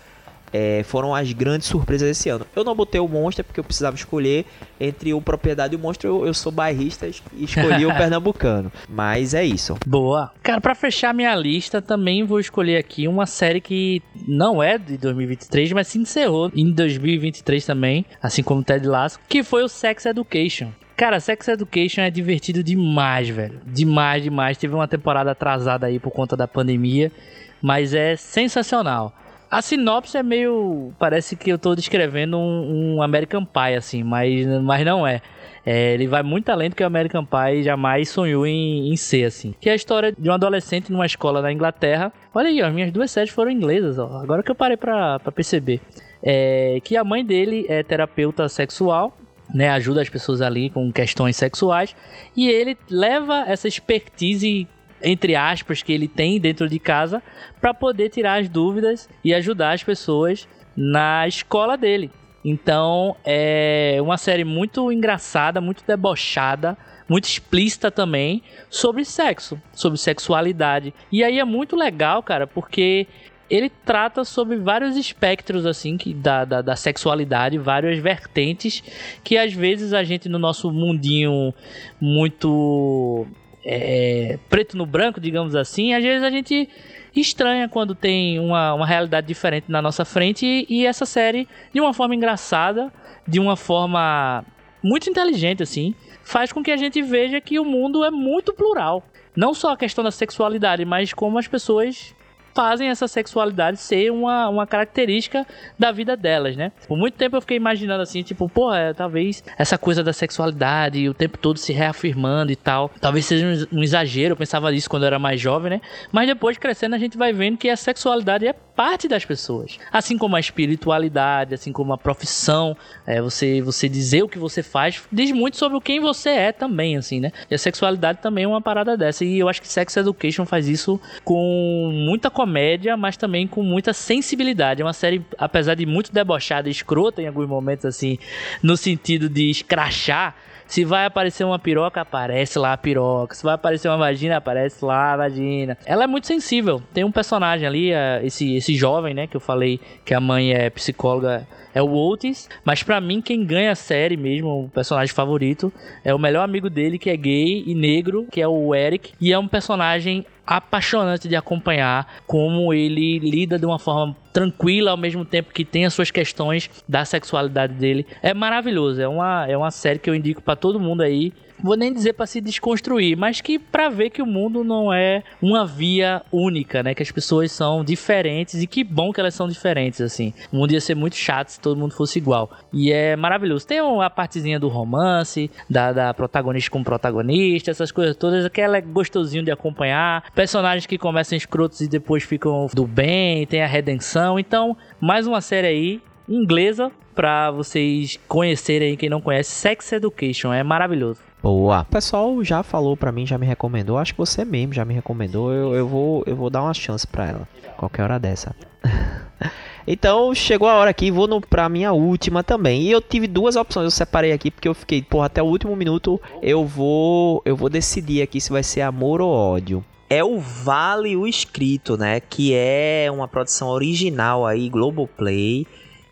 é, foram as grandes surpresas desse ano. Eu não botei o Monster porque eu precisava escolher entre o Propriedade e o Monster. Eu, eu sou bairrista e escolhi o Pernambucano. Mas é isso. Boa. Cara, pra fechar minha lista, também vou escolher aqui uma série que não é de 2023, mas se encerrou em 2023 também, assim como Ted Lasso, que foi o Sex Education. Cara, Sex Education é divertido demais, velho. Demais, demais. Teve uma temporada atrasada aí por conta da pandemia, mas é sensacional. A sinopse é meio. Parece que eu tô descrevendo um, um American Pie, assim, mas, mas não é. É, ele vai muito além do que o American Pie jamais sonhou em, em ser, assim. Que é a história de um adolescente numa escola na Inglaterra. Olha aí, ó, minhas duas séries foram inglesas, ó. Agora que eu parei pra perceber. É, que a mãe dele é terapeuta sexual, né? Ajuda as pessoas ali com questões sexuais. E ele leva essa expertise entre aspas, que ele tem dentro de casa para poder tirar as dúvidas e ajudar as pessoas na escola dele. Então é uma série muito engraçada, muito debochada, muito explícita também sobre sexo, sobre sexualidade. E aí é muito legal, cara, porque ele trata sobre vários espectros assim que da, da, da sexualidade, várias vertentes que às vezes a gente no nosso mundinho muito é, preto no branco, digamos assim, às vezes a gente estranha quando tem uma, uma realidade diferente na nossa frente e, e essa série, de uma forma engraçada, de uma forma muito inteligente, assim, faz com que a gente veja que o mundo é muito plural. Não só a questão da sexualidade, mas como as pessoas fazem essa sexualidade ser uma, uma característica da vida delas, né? Por muito tempo eu fiquei imaginando assim, tipo, pô, é, talvez essa coisa da sexualidade o tempo todo se reafirmando e tal, talvez seja um, exagero, eu pensava nisso quando eu era mais jovem, né? Mas depois crescendo a gente vai vendo que a sexualidade é parte das pessoas, assim como a espiritualidade, assim como a profissão, é, você você dizer o que você faz diz muito sobre quem você é também, assim, né? E a sexualidade também é uma parada dessa e eu acho que Sex Education faz isso com muita comédia, mas também com muita sensibilidade. É uma série, apesar de muito debochada e escrota em alguns momentos, assim, no sentido de escrachar, Se vai aparecer uma piroca, aparece lá a piroca. Se vai aparecer uma vagina, aparece lá a vagina. Ela é muito sensível. Tem um personagem ali, é, esse, esse jovem, né, que eu falei que a mãe é psicóloga é o Otis, mas para mim quem ganha a série mesmo, o personagem favorito, é o melhor amigo dele que é gay e negro, que é o Eric, e é um personagem apaixonante de acompanhar como ele lida de uma forma tranquila ao mesmo tempo que tem as suas questões da sexualidade dele. É maravilhoso, é uma, é uma série que eu indico para todo mundo aí vou nem dizer para se desconstruir, mas que para ver que o mundo não é uma via única, né? Que as pessoas são diferentes e que bom que elas são diferentes, assim. O mundo ia ser muito chato se todo mundo fosse igual. E é maravilhoso. Tem a partezinha do romance, da, da protagonista com protagonista, essas coisas todas, que é gostosinho de acompanhar. Personagens que começam escrotos e depois ficam do bem, tem a redenção. Então, mais uma série aí, inglesa, para vocês conhecerem quem não conhece, Sex Education, é maravilhoso. Boa. O pessoal já falou pra mim, já me recomendou. Acho que você mesmo já me recomendou. Eu, eu, vou, eu vou dar uma chance pra ela. Qualquer hora dessa. então chegou a hora aqui, vou no, pra minha última também. E eu tive duas opções, eu separei aqui porque eu fiquei, porra, até o último minuto eu vou eu vou decidir aqui se vai ser amor ou ódio. É o Vale o Escrito, né? Que é uma produção original aí, Globoplay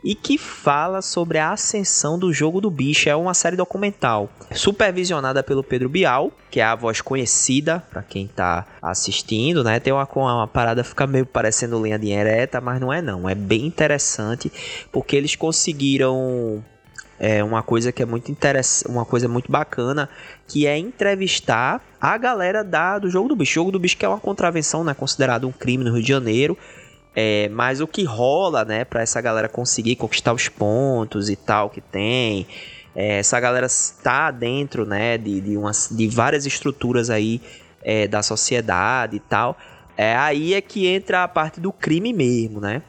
e que fala sobre a ascensão do jogo do bicho. É uma série documental supervisionada pelo Pedro Bial, que é a voz conhecida para quem tá assistindo, né? Tem uma, uma parada fica meio parecendo linha de ereta, mas não é não. É bem interessante porque eles conseguiram é uma coisa que é muito interessante, uma coisa muito bacana, que é entrevistar a galera da, do jogo do bicho. O jogo do bicho que é uma contravenção, né, considerado um crime no Rio de Janeiro. É, mas o que rola, né, para essa galera conseguir conquistar os pontos e tal que tem, é, essa galera está dentro, né, de, de, umas, de várias estruturas aí é, da sociedade e tal. É aí é que entra a parte do crime mesmo, né?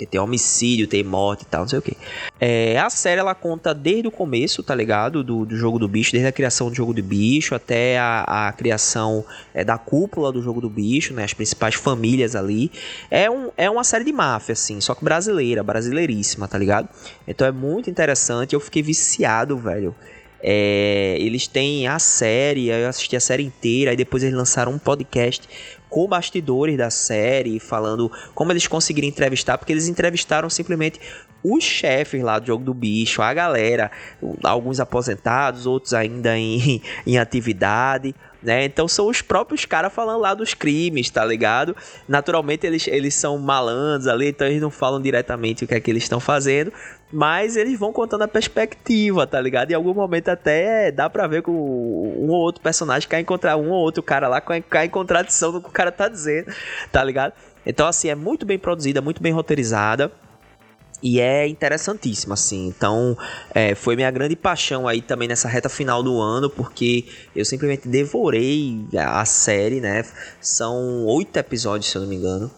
Porque tem homicídio, tem morte e tal, não sei o que. É, a série ela conta desde o começo, tá ligado? Do, do jogo do bicho, desde a criação do jogo do bicho até a, a criação é, da cúpula do jogo do bicho, né? As principais famílias ali. É, um, é uma série de máfia, assim, só que brasileira, brasileiríssima, tá ligado? Então é muito interessante. Eu fiquei viciado, velho. É, eles têm a série, eu assisti a série inteira, aí depois eles lançaram um podcast com bastidores da série, falando como eles conseguiram entrevistar, porque eles entrevistaram simplesmente os chefes lá do Jogo do Bicho, a galera, alguns aposentados, outros ainda em, em atividade, né? Então são os próprios caras falando lá dos crimes, tá ligado? Naturalmente eles, eles são malandros ali, então eles não falam diretamente o que é que eles estão fazendo, mas eles vão contando a perspectiva, tá ligado? Em algum momento até dá pra ver que um ou outro personagem quer encontrar um ou outro cara lá, cai em contradição do que o cara tá dizendo, tá ligado? Então, assim, é muito bem produzida, muito bem roteirizada. E é interessantíssimo, assim. Então, é, foi minha grande paixão aí também nessa reta final do ano, porque eu simplesmente devorei a série, né? São oito episódios, se eu não me engano.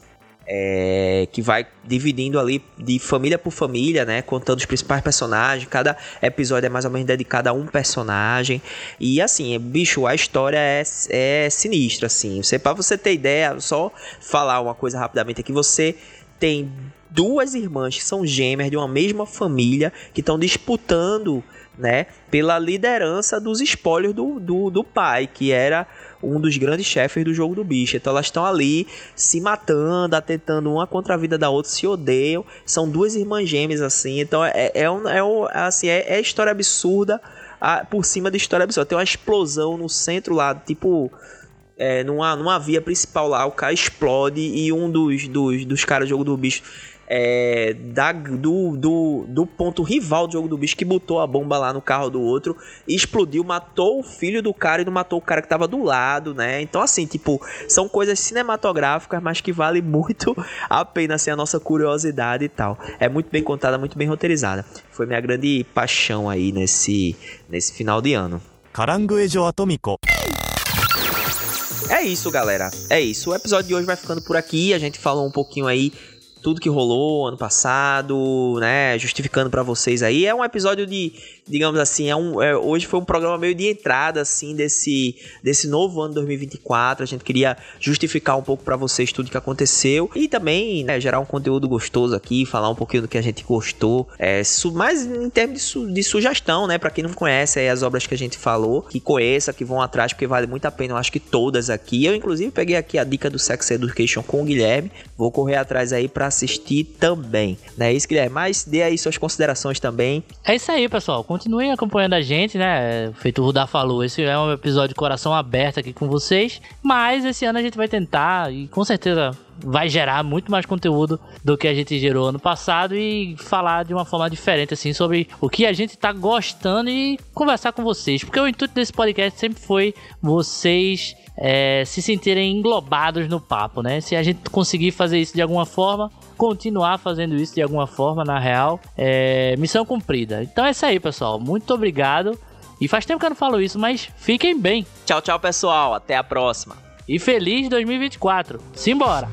É, que vai dividindo ali de família por família, né? Contando os principais personagens. Cada episódio é mais ou menos dedicado a um personagem. E assim, bicho, a história é, é sinistra, assim. Você, pra você ter ideia, só falar uma coisa rapidamente aqui, você tem duas irmãs que são gêmeas de uma mesma família que estão disputando, né, pela liderança dos espólios do, do, do pai, que era um dos grandes chefes do jogo do bicho. Então elas estão ali se matando, atentando uma contra a vida da outra, se odeiam. São duas irmãs gêmeas assim. Então é, é, um, é, um, assim, é, é história absurda a, por cima de história absurda. Tem uma explosão no centro lá, tipo. É, numa, numa via principal lá, o cara explode e um dos, dos, dos caras do jogo do bicho é, da, do, do, do ponto rival do jogo do bicho que botou a bomba lá no carro do outro, explodiu, matou o filho do cara e não matou o cara que tava do lado, né? Então, assim, tipo, são coisas cinematográficas, mas que vale muito a pena, assim, a nossa curiosidade e tal. É muito bem contada, muito bem roteirizada. Foi minha grande paixão aí nesse, nesse final de ano. Caranguejo atômico. É isso, galera. É isso. O episódio de hoje vai ficando por aqui. A gente falou um pouquinho aí tudo que rolou ano passado, né? Justificando para vocês aí. É um episódio de, digamos assim, é um, é, hoje foi um programa meio de entrada, assim, desse, desse novo ano 2024. A gente queria justificar um pouco para vocês tudo que aconteceu e também né, gerar um conteúdo gostoso aqui, falar um pouquinho do que a gente gostou, é, su, mais em termos de, su, de sugestão, né? Para quem não conhece as obras que a gente falou, que conheça, que vão atrás, porque vale muito a pena. Eu acho que todas aqui. Eu, inclusive, peguei aqui a dica do Sex Education com o Guilherme. Vou correr atrás aí para assistir também. Não é isso, Guilherme? Mas dê aí suas considerações também. É isso aí, pessoal. Continuem acompanhando a gente, né? Feito o Rudá falou, esse é um episódio de coração aberto aqui com vocês. Mas esse ano a gente vai tentar, e com certeza vai gerar muito mais conteúdo do que a gente gerou ano passado e falar de uma forma diferente assim sobre o que a gente tá gostando e conversar com vocês, porque o intuito desse podcast sempre foi vocês é, se sentirem englobados no papo, né? Se a gente conseguir fazer isso de alguma forma, continuar fazendo isso de alguma forma, na real. É, missão cumprida. Então é isso aí, pessoal. Muito obrigado. E faz tempo que eu não falo isso, mas fiquem bem. Tchau, tchau, pessoal. Até a próxima. E feliz 2024. Simbora!